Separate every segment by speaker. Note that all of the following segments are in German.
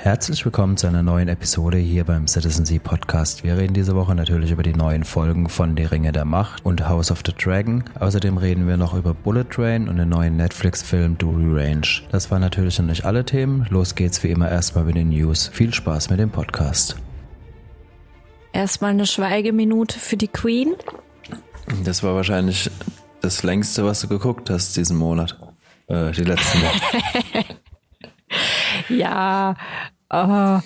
Speaker 1: Herzlich willkommen zu einer neuen Episode hier beim Citizen Sea Podcast. Wir reden diese Woche natürlich über die neuen Folgen von Die Ringe der Macht und House of the Dragon. Außerdem reden wir noch über Bullet Train und den neuen Netflix-Film Dury Range. Das waren natürlich noch nicht alle Themen. Los geht's wie immer erstmal mit den News. Viel Spaß mit dem Podcast.
Speaker 2: Erstmal eine Schweigeminute für die Queen.
Speaker 1: Das war wahrscheinlich das längste, was du geguckt hast diesen Monat. Äh, die letzten Wochen.
Speaker 2: ja, oh,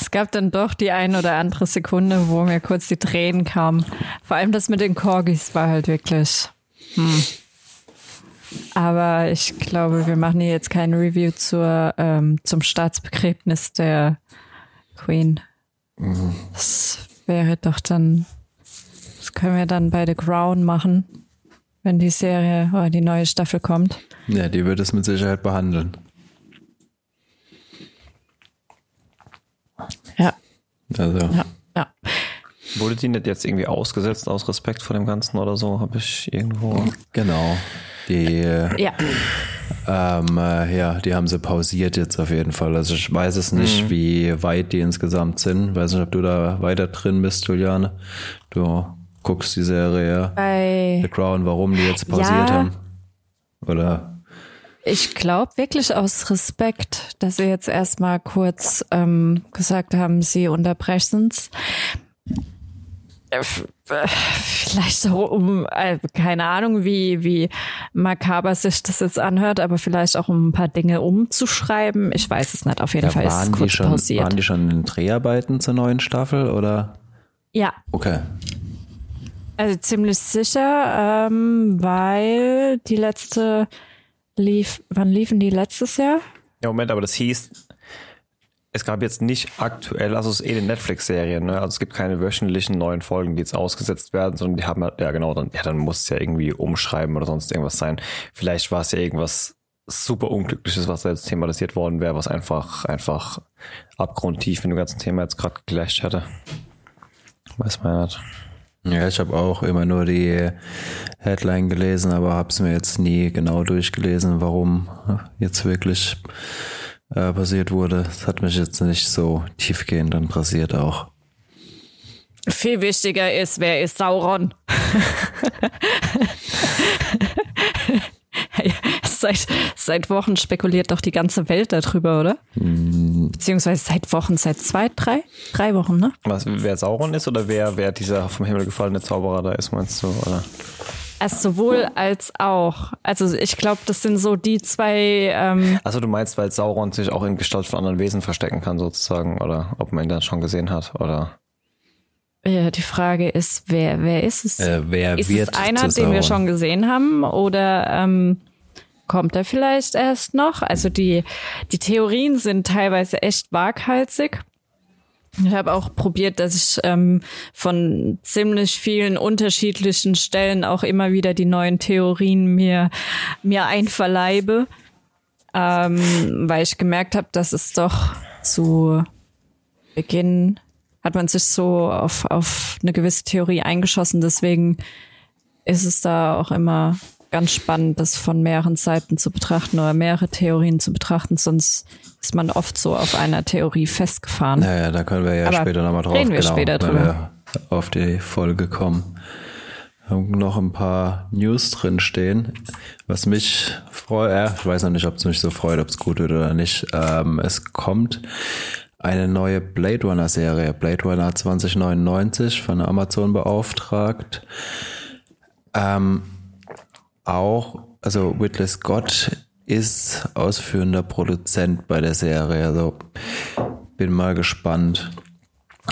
Speaker 2: es gab dann doch die ein oder andere Sekunde, wo mir kurz die Tränen kamen. Vor allem das mit den Corgis war halt wirklich. Hm. Aber ich glaube, wir machen hier jetzt kein Review zur, ähm, zum Staatsbegräbnis der Queen. Mhm. Das wäre doch dann, das können wir dann bei The Crown machen, wenn die Serie oder die neue Staffel kommt.
Speaker 1: Ja, die wird es mit Sicherheit behandeln.
Speaker 3: Also. Ja, ja. Wurde die nicht jetzt irgendwie ausgesetzt aus Respekt vor dem Ganzen oder so? Habe ich irgendwo.
Speaker 1: Genau. Die,
Speaker 2: ja.
Speaker 1: Ähm, äh, ja, die haben sie pausiert jetzt auf jeden Fall. Also ich weiß es nicht, mhm. wie weit die insgesamt sind. Weiß nicht, ob du da weiter drin bist, Juliane. Du guckst die Serie
Speaker 2: Bei
Speaker 1: The Crown, warum die jetzt pausiert ja. haben. Oder
Speaker 2: ich glaube wirklich aus Respekt, dass Sie jetzt erstmal kurz ähm, gesagt haben, Sie unterbrechen es. Äh, vielleicht auch um, äh, keine Ahnung, wie, wie makaber sich das jetzt anhört, aber vielleicht auch um ein paar Dinge umzuschreiben. Ich weiß es nicht. Auf jeden ja, Fall ist es kurz
Speaker 1: schon,
Speaker 2: pausiert.
Speaker 1: Waren die schon in Dreharbeiten zur neuen Staffel oder?
Speaker 2: Ja.
Speaker 1: Okay.
Speaker 2: Also ziemlich sicher, ähm, weil die letzte lief, wann liefen die letztes Jahr?
Speaker 3: Ja, Moment, aber das hieß, es gab jetzt nicht aktuell, also es ist eh eine Netflix-Serie, ne? Also es gibt keine wöchentlichen neuen Folgen, die jetzt ausgesetzt werden, sondern die haben ja genau, dann, ja, dann muss es ja irgendwie umschreiben oder sonst irgendwas sein. Vielleicht war es ja irgendwas super Unglückliches, was da jetzt thematisiert worden wäre, was einfach, einfach abgrundtief mit dem ganzen Thema jetzt gerade gleich hätte. Weiß man nicht.
Speaker 1: Ja, ich habe auch immer nur die Headline gelesen, aber habe es mir jetzt nie genau durchgelesen, warum jetzt wirklich äh, passiert wurde. Das hat mich jetzt nicht so tiefgehend interessiert auch.
Speaker 2: Viel wichtiger ist, wer ist Sauron? seit, seit Wochen spekuliert doch die ganze Welt darüber, oder? Mhm. Beziehungsweise seit Wochen, seit zwei, drei, drei Wochen, ne?
Speaker 3: Was, wer Sauron ist oder wer, wer dieser vom Himmel gefallene Zauberer da ist, meinst du, oder?
Speaker 2: Es sowohl als auch. Also ich glaube, das sind so die zwei. Ähm
Speaker 3: also du meinst, weil Sauron sich auch in Gestalt von anderen Wesen verstecken kann, sozusagen, oder ob man ihn dann schon gesehen hat, oder?
Speaker 2: Ja, die Frage ist, wer, wer ist es?
Speaker 1: Äh, wer
Speaker 2: ist
Speaker 1: wird
Speaker 2: es einer, den wir schon gesehen haben, oder ähm, kommt er vielleicht erst noch? Also die, die Theorien sind teilweise echt waghalsig. Ich habe auch probiert, dass ich ähm, von ziemlich vielen unterschiedlichen Stellen auch immer wieder die neuen Theorien mir, mir einverleibe, ähm, weil ich gemerkt habe, dass es doch zu Beginn hat man sich so auf, auf eine gewisse Theorie eingeschossen. Deswegen ist es da auch immer ganz spannend, das von mehreren Seiten zu betrachten oder mehrere Theorien zu betrachten, sonst ist man oft so auf einer Theorie festgefahren.
Speaker 1: Naja, da können wir ja Aber später nochmal drauf
Speaker 2: reden wir genau, später drüber.
Speaker 1: Wir auf die Folge kommen. Wir haben noch ein paar News drin stehen, was mich freut. Ja, ich weiß noch nicht, ob es mich so freut, ob es gut wird oder nicht. Ähm, es kommt eine neue Blade Runner Serie, Blade Runner 2099 von Amazon beauftragt. Ähm, auch, also Whitley Scott ist ausführender Produzent bei der Serie. Also bin mal gespannt,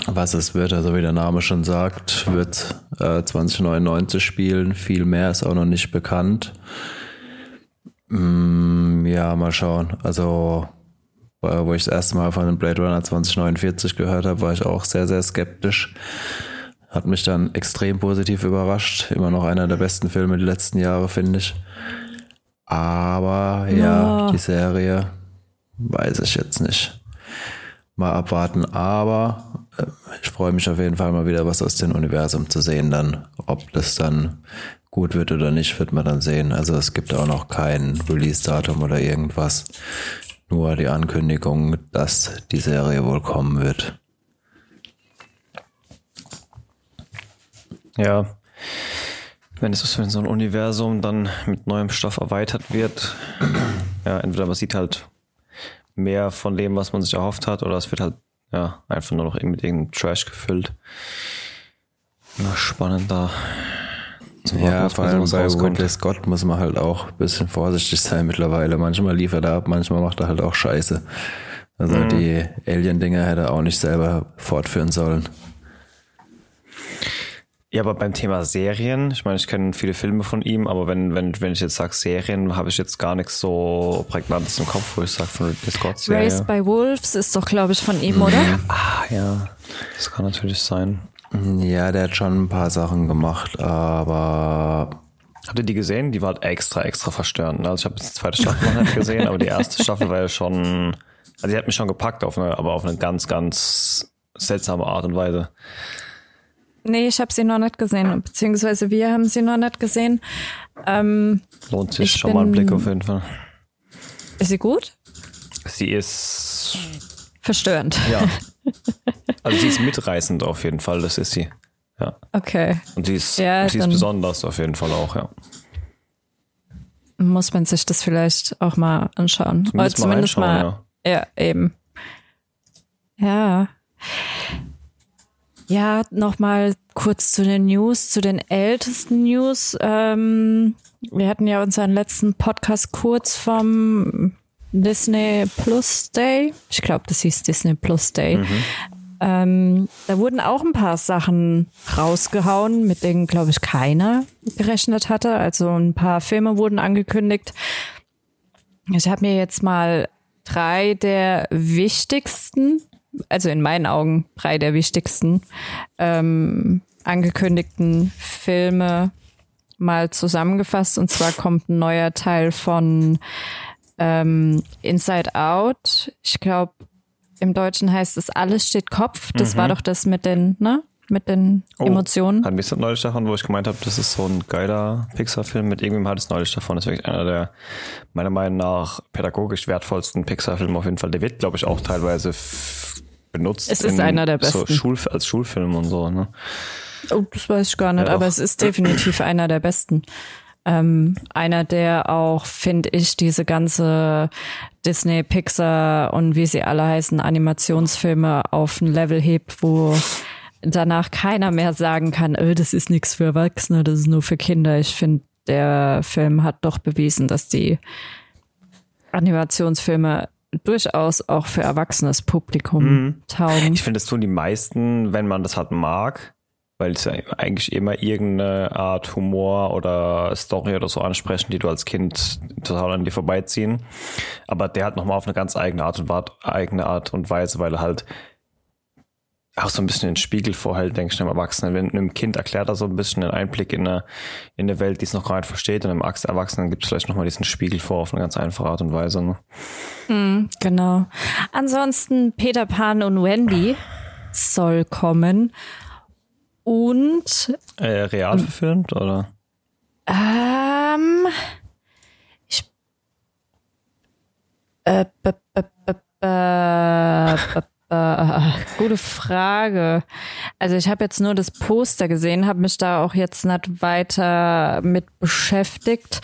Speaker 1: was es wird. Also wie der Name schon sagt, wird äh, 2099 spielen. Viel mehr ist auch noch nicht bekannt. Mm, ja, mal schauen. Also wo ich das erste Mal von Blade Runner 2049 gehört habe, war ich auch sehr, sehr skeptisch. Hat mich dann extrem positiv überrascht. Immer noch einer der besten Filme der letzten Jahre, finde ich. Aber ja, oh. die Serie weiß ich jetzt nicht. Mal abwarten. Aber äh, ich freue mich auf jeden Fall mal wieder was aus dem Universum zu sehen dann. Ob das dann gut wird oder nicht, wird man dann sehen. Also es gibt auch noch kein Release-Datum oder irgendwas. Nur die Ankündigung, dass die Serie wohl kommen wird.
Speaker 3: Ja. Wenn es so ein Universum dann mit neuem Stoff erweitert wird, ja, entweder man sieht halt mehr von dem, was man sich erhofft hat, oder es wird halt ja einfach nur noch mit irgendeinem Trash gefüllt. Immer spannend da.
Speaker 1: zu warten,
Speaker 3: Ja,
Speaker 1: vor allem bei Ridley Scott muss man halt auch ein bisschen vorsichtig sein mittlerweile. Manchmal liefert er ab, manchmal macht er halt auch Scheiße. Also die Alien-Dinger hätte er auch nicht selber fortführen sollen.
Speaker 3: Ja, aber beim Thema Serien, ich meine, ich kenne viele Filme von ihm, aber wenn, wenn, wenn ich jetzt sage Serien, habe ich jetzt gar nichts so prägnantes im Kopf, wo ich sage von Ridley Scott Serie.
Speaker 2: Raised by Wolves ist doch, glaube ich, von ihm, oder?
Speaker 3: Ah, ja, das kann natürlich sein.
Speaker 1: Ja, der hat schon ein paar Sachen gemacht, aber
Speaker 3: Habt ihr die gesehen? Die war halt extra, extra verstörend. ne? Also ich habe jetzt die zweite Staffel noch nicht gesehen, aber die erste Staffel war ja schon, also die hat mich schon gepackt, auf eine, aber auf eine ganz, ganz seltsame Art und Weise.
Speaker 2: Nee, ich habe sie noch nicht gesehen, beziehungsweise wir haben sie noch nicht gesehen. Ähm,
Speaker 3: Lohnt sich
Speaker 2: Ich
Speaker 3: schon mal ein
Speaker 2: bin-
Speaker 3: Blick auf jeden Fall.
Speaker 2: ist sie gut?
Speaker 3: Sie ist,
Speaker 2: Verstörend.
Speaker 3: ja, also sie ist mitreißend auf jeden Fall, das ist sie. Ja.
Speaker 2: Okay.
Speaker 3: Und sie ist,
Speaker 2: Ja,
Speaker 3: sie ist besonders auf jeden Fall auch, ja.
Speaker 2: Muss man sich das vielleicht auch mal anschauen.
Speaker 3: Zumindest
Speaker 2: Oder
Speaker 3: mal
Speaker 2: zumindest
Speaker 3: reinschauen,
Speaker 2: mal. Ja, eben. Ja. Ja, nochmal kurz zu den News, zu den ältesten News. Ähm, wir hatten ja unseren letzten Podcast kurz vom Disney Plus Day. Ich glaube, das hieß Disney Plus Day. Ähm, da wurden auch ein paar Sachen rausgehauen, mit denen, glaube ich, keiner gerechnet hatte. Also ein paar Filme wurden angekündigt. Ich habe mir jetzt mal drei der wichtigsten, also in meinen Augen drei der wichtigsten ähm, angekündigten Filme mal zusammengefasst. Und zwar kommt ein neuer Teil von ähm, Inside Out. Ich glaube, im Deutschen heißt es Alles steht Kopf. Das war doch das mit den, ne? Mit den Emotionen.
Speaker 3: Hatten wir es neulich davon, wo ich gemeint habe, das ist so ein geiler Pixar-Film. Mit irgendwem hat es neulich davon. Das ist wirklich einer der, meiner Meinung nach, pädagogisch wertvollsten Pixar-Filme auf jeden Fall. Der wird, glaube ich, auch teilweise benutzt.
Speaker 2: Es ist einer der
Speaker 3: So
Speaker 2: besten.
Speaker 3: Schul als Schulfilm und so, ne?
Speaker 2: Oh, das weiß ich gar nicht,
Speaker 3: Ja,
Speaker 2: aber es ist definitiv einer der besten. Ähm, einer, der auch, finde ich, diese ganze Disney, Pixar und wie sie alle heißen, Animationsfilme auf ein Level hebt, wo danach keiner mehr sagen kann, öh, das ist nichts für Erwachsene, das ist nur für Kinder. Ich finde, der Film hat doch bewiesen, dass die Animationsfilme durchaus auch für erwachsenes Publikum taugen.
Speaker 3: Ich finde, das tun die meisten, wenn man das halt mag, weil es eigentlich immer irgendeine Art Humor oder Story oder so ansprechen, die du als Kind total an dir vorbeiziehen. Aber der hat nochmal auf eine ganz eigene Art und, Art, eigene Art und Weise, weil er halt auch so ein bisschen den Spiegel vorhält, denke ich, einem Erwachsenen. Wenn einem Kind erklärt er so ein bisschen einen Einblick in eine, in eine Welt, die es noch gar nicht versteht, und einem Erwachsenen gibt es vielleicht nochmal diesen Spiegel vor auf eine ganz einfache Art und Weise. Ne?
Speaker 2: Genau. Ansonsten Peter Pan und Wendy soll kommen. Und
Speaker 3: Äh, real verfilmt, oder?
Speaker 2: ähm, ich äh, b, b, b, b, gute Frage. Also ich habe jetzt nur das Poster gesehen, habe mich da auch jetzt nicht weiter mit beschäftigt.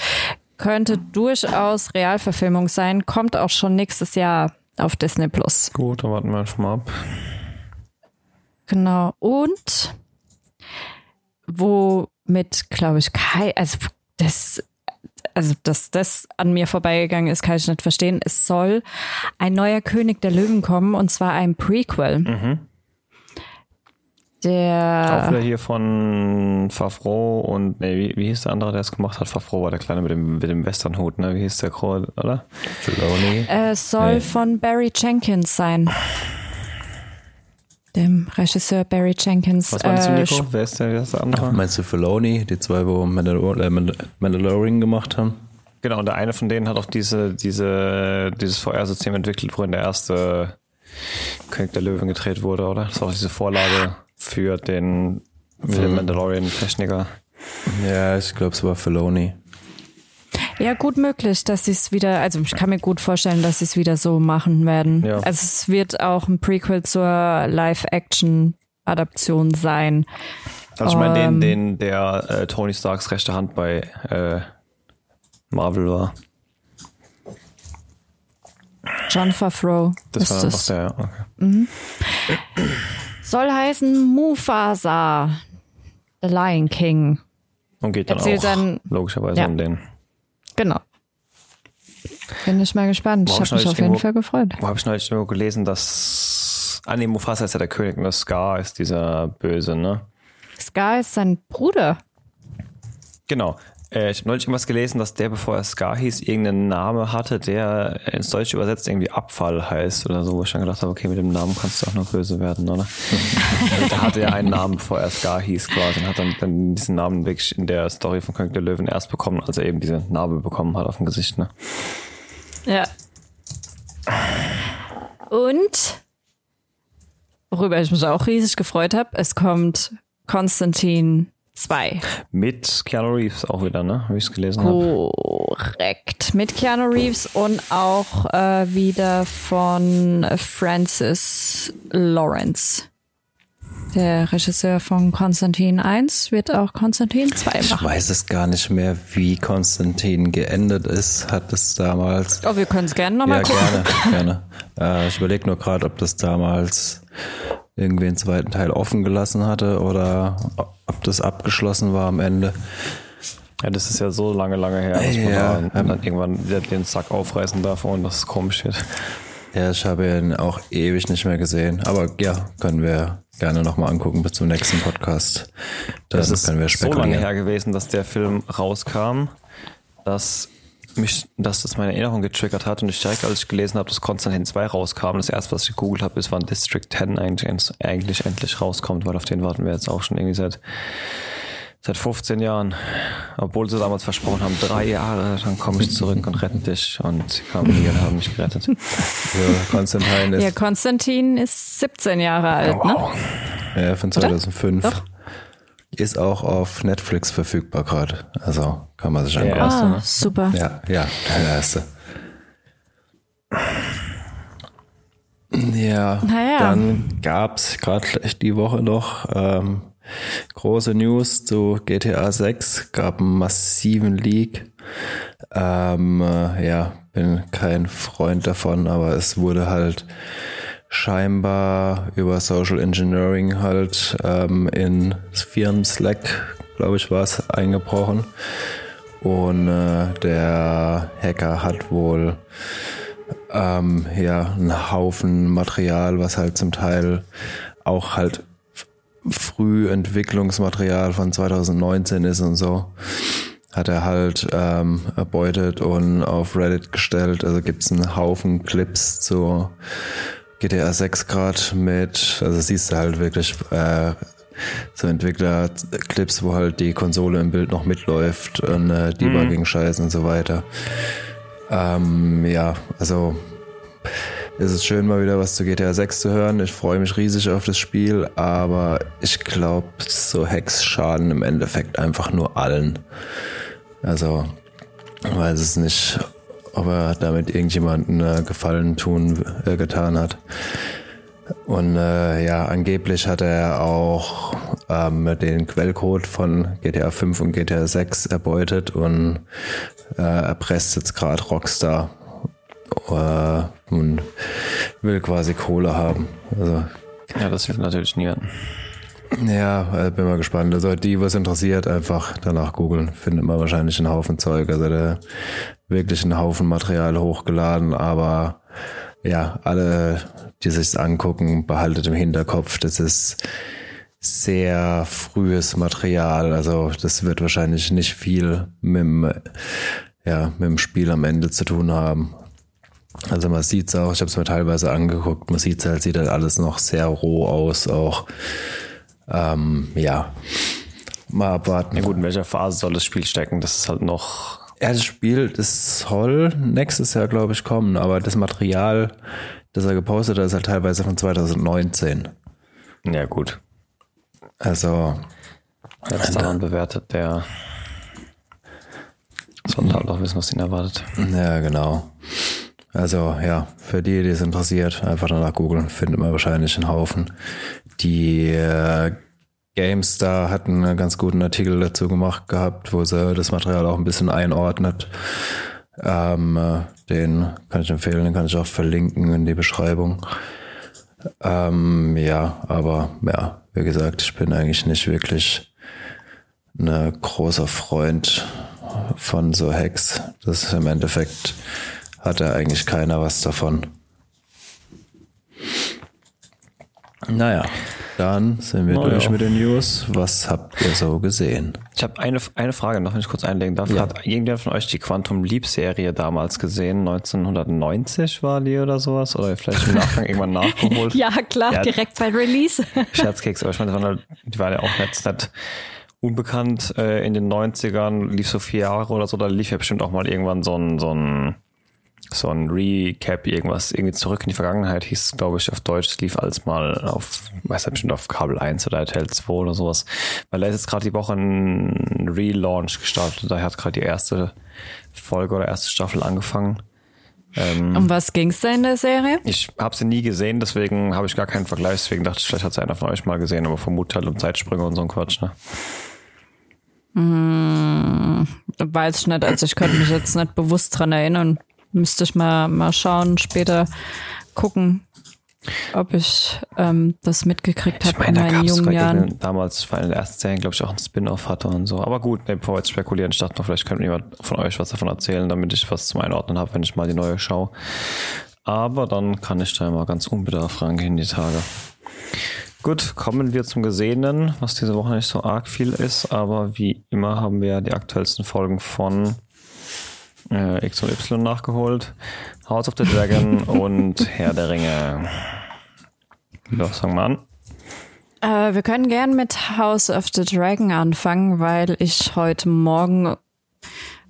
Speaker 2: Könnte durchaus Realverfilmung sein, kommt auch schon nächstes Jahr auf Disney Plus.
Speaker 3: Gut, dann warten wir einfach mal ab.
Speaker 2: Genau. Und womit, glaube ich, Kai, also das, also dass das an mir vorbeigegangen ist, kann ich nicht verstehen. Es soll ein neuer König der Löwen kommen und zwar ein Prequel.
Speaker 3: Mhm. Auch
Speaker 2: Der
Speaker 3: wieder hier von Favreau und, nee, wie, wie hieß der andere, der es gemacht hat? Favreau war der Kleine mit dem, mit dem Westernhut, ne? Wie hieß der Kroll, oder?
Speaker 1: Filoni.
Speaker 2: äh, soll
Speaker 1: Nee.
Speaker 2: von Barry Jenkins sein. Dem Regisseur Barry Jenkins.
Speaker 3: Was meinst du,
Speaker 2: Äh,
Speaker 3: Nico? Wer ist der, wer ist der andere?
Speaker 1: Meinst du Filoni, die zwei, wo Mandalor äh, Mandal- Mandalorian gemacht haben?
Speaker 3: Genau, und der eine von denen hat auch diese, diese, dieses VR-System entwickelt, worin der erste König der Löwen gedreht wurde, oder? Das war auch diese Vorlage für den Film Mandalorian-Techniker.
Speaker 1: Ja, ich glaube, es war Filoni.
Speaker 2: Ja, gut möglich, dass sie es wieder, also ich kann mir gut vorstellen, dass sie es wieder so machen werden.
Speaker 3: Ja.
Speaker 2: Also es wird auch ein Prequel zur Live-Action-Adaption sein.
Speaker 3: Also ich meine,
Speaker 2: Ähm.
Speaker 3: den, den, der äh, Tony Starks rechte Hand bei äh, Marvel war.
Speaker 2: John Favreau
Speaker 3: Das
Speaker 2: ist
Speaker 3: war einfach der, ja, okay.
Speaker 2: Soll heißen Mufasa, The Lion King.
Speaker 3: Und geht dann
Speaker 2: Erzählt
Speaker 3: auch
Speaker 2: dann-
Speaker 3: logischerweise
Speaker 2: Ja.
Speaker 3: um den.
Speaker 2: Genau. Bin ich mal gespannt. Ich
Speaker 3: hab ich
Speaker 2: habe mich auf jeden
Speaker 3: irgendwo-
Speaker 2: Fall gefreut.
Speaker 3: Wo habe ich neulich irgendwo gelesen, dass. Ah, nee, Mufasa ist ja der König und das Scar ist dieser Böse, ne?
Speaker 2: Scar ist sein Bruder.
Speaker 3: Genau. Äh, ich habe neulich irgendwas gelesen, dass der, bevor er Scar hieß, irgendeinen Namen hatte, der ins Deutsche übersetzt irgendwie Abfall heißt oder so, wo ich dann gedacht habe, okay, mit dem Namen kannst du auch noch böse werden, oder? Der hatte ja einen Namen, bevor er Scar hieß quasi und hat dann, dann diesen Namen wirklich in der Story von König der Löwen erst bekommen, als er eben diese Narbe bekommen hat auf dem Gesicht, ne?
Speaker 2: Ja. Und worüber ich mich auch riesig gefreut habe, es kommt Konstantin 2.
Speaker 3: Mit Keanu Reeves auch wieder, ne? Wie ich es gelesen habe.
Speaker 2: Korrekt. Mit Keanu Reeves und auch äh, wieder von Francis Lawrence. Der Regisseur von Konstantin 1 wird auch Konstantin 2
Speaker 1: Ich
Speaker 2: machen.
Speaker 1: weiß es gar nicht mehr, wie Konstantin geendet ist. Hat es damals.
Speaker 2: Oh, wir können es gerne nochmal
Speaker 1: Ja,
Speaker 2: gucken.
Speaker 1: gerne, gerne. Äh, ich überlege nur gerade, ob das damals irgendwie einen zweiten Teil offen gelassen hatte oder ob das abgeschlossen war am Ende.
Speaker 3: Ja, das ist ja so lange, lange her, dass man
Speaker 1: Ja,
Speaker 3: da dann irgendwann wieder den Sack aufreißen darf und das komisch wird.
Speaker 1: Ja, ich habe ihn auch ewig nicht mehr gesehen. Aber ja, können wir gerne nochmal angucken bis zum nächsten Podcast. Dann
Speaker 3: Das ist
Speaker 1: können wir
Speaker 3: so lange
Speaker 1: spekulieren.
Speaker 3: her gewesen, dass der Film rauskam, dass mich, dass das meine Erinnerung getriggert hat und ich direkt, als ich gelesen habe, dass Konstantin 2 rauskam, das erste, was ich gegoogelt habe, ist, wann District 10 eigentlich, eigentlich endlich rauskommt, weil auf den warten wir jetzt auch schon irgendwie seit, seit 15 Jahren. Obwohl sie damals versprochen haben, drei Jahre, dann komme ich zurück und rette dich. Und sie kamen nie und haben mich gerettet.
Speaker 1: Ja, Konstantin ist
Speaker 2: Ja, Konstantin ist 17 Jahre alt, ne?
Speaker 3: Wow.
Speaker 1: ja, von 2005.
Speaker 2: Doch.
Speaker 1: Ist auch auf Netflix verfügbar gerade. Also kann man sich.
Speaker 3: Erste,
Speaker 2: Ah,
Speaker 3: ne?
Speaker 2: super.
Speaker 1: Ja, ja, der erste. Ja,
Speaker 2: Naja.
Speaker 1: dann gab's gerade die Woche noch ähm, große News zu GTA 6, gab einen massiven Leak. Ähm, äh, ja, bin kein Freund davon, aber es wurde halt scheinbar über Social Engineering halt ähm, in Firmen Slack, glaube ich, war es, eingebrochen. Und äh, der Hacker hat wohl ähm, ja einen Haufen Material, was halt zum Teil auch halt f- Frühentwicklungsmaterial von 2019 ist und so, hat er halt ähm, erbeutet und auf Reddit gestellt. Also gibt's einen Haufen Clips zu GTA 6 Grad mit, also siehst du halt wirklich äh, so Entwickler-Clips, wo halt die Konsole im Bild noch mitläuft und äh, Debugging-Scheiß und so weiter. Ähm, ja, also es ist schön, mal wieder was zu GTA 6 zu hören. Ich freue mich riesig auf das Spiel, aber ich glaube, so Hacks schaden im Endeffekt einfach nur allen. Also, weiß es nicht, ob er damit irgendjemanden äh, Gefallen tun äh, getan hat. Und äh, ja, angeblich hat er auch ähm, den Quellcode von GTA 5 und GTA 6 erbeutet und äh, erpresst jetzt gerade Rockstar äh, und will quasi Kohle haben. Also
Speaker 3: Ja, das hilft natürlich niemandem.
Speaker 1: Ja, äh, bin mal gespannt. Also die, was interessiert, einfach danach googeln. Findet man wahrscheinlich einen Haufen Zeug. Also der wirklich einen Haufen Material hochgeladen, aber ja, alle, die sich's angucken, behaltet im Hinterkopf, das ist sehr frühes Material. Also das wird wahrscheinlich nicht viel mit dem, ja, mit dem Spiel am Ende zu tun haben. Also man sieht's auch, ich habe es mir teilweise angeguckt, man sieht's halt, sieht halt alles noch sehr roh aus, auch ähm, ja, mal abwarten.
Speaker 3: Ja gut, in welcher Phase soll das Spiel stecken? Das ist halt noch.
Speaker 1: Ja, das Spiel, das soll nächstes Jahr, glaube ich, kommen, aber das Material, das er gepostet hat, ist halt teilweise von 2019.
Speaker 3: Ja gut.
Speaker 1: Also,
Speaker 3: Wer das daran bewertet, der. Sollen halt auch wissen, was ihn erwartet.
Speaker 1: Ja, genau. Also ja, für die, die es interessiert, einfach danach googeln, findet man wahrscheinlich einen Haufen. Die äh, GameStar hat einen ganz guten Artikel dazu gemacht gehabt, wo sie das Material auch ein bisschen einordnet. Ähm, äh, den kann ich empfehlen, den kann ich auch verlinken in die Beschreibung. Ähm, ja, aber ja, wie gesagt, ich bin eigentlich nicht wirklich ein großer Freund von so Hacks. Das ist im Endeffekt hat ja eigentlich keiner was davon. Naja, dann sind wir
Speaker 3: Na
Speaker 1: durch mit den News. Was habt ihr so gesehen?
Speaker 3: Ich habe eine, eine Frage noch, wenn ich kurz einlegen darf.
Speaker 1: Ja.
Speaker 3: Hat irgendjemand von euch die Quantum Leap Serie damals gesehen? 1990 war die oder sowas? Oder vielleicht im Nachgang irgendwann nachgeholt?
Speaker 2: Ja, klar,
Speaker 3: Ja.
Speaker 2: direkt bei Release.
Speaker 3: Scherzkeks, aber ich meine, das waren halt, die waren ja auch jetzt nicht unbekannt äh, in den 90ern, lief so vier Jahre oder so, da lief ja bestimmt auch mal irgendwann so ein, so ein, so ein Recap, irgendwas, irgendwie zurück in die Vergangenheit, hieß es, glaube ich, auf Deutsch, es lief alles mal auf, weiß nicht, bestimmt auf Kabel 1 oder RTL 2 oder sowas, weil da ist jetzt gerade die Woche ein Relaunch gestartet, da hat gerade die erste Folge oder erste Staffel angefangen. Ähm,
Speaker 2: Um was ging's da in der Serie?
Speaker 3: ich habe sie nie gesehen, deswegen habe ich gar keinen Vergleich. Deswegen dachte ich, vielleicht hat es einer von euch mal gesehen, aber vermute halt um Zeitsprünge und so ein Quatsch. Ne?
Speaker 2: Weiß ich nicht, also ich könnte mich jetzt nicht bewusst dran erinnern. Müsste ich mal, mal schauen, später gucken, ob ich ähm, das mitgekriegt habe in
Speaker 3: meine, da
Speaker 2: meinen
Speaker 3: gab es
Speaker 2: jungen Jahren.
Speaker 3: damals war in der ersten Serien, glaube ich, auch ein Spin-off hatte und so. Aber gut, nee, bevor wir jetzt spekulieren, ich dachte noch, vielleicht könnte jemand von euch was davon erzählen, damit ich was zum Einordnen habe, wenn ich mal die neue schaue. Aber dann kann ich da mal ganz unbedarft rangehen die Tage. Gut, kommen wir zum Gesehenen, was diese Woche nicht so arg viel ist, aber wie immer haben wir die aktuellsten Folgen von äh, X und Y nachgeholt. House of the Dragon und Herr der Ringe. Ja, fangen wir an.
Speaker 2: Äh, wir können gern mit House of the Dragon anfangen, weil ich heute Morgen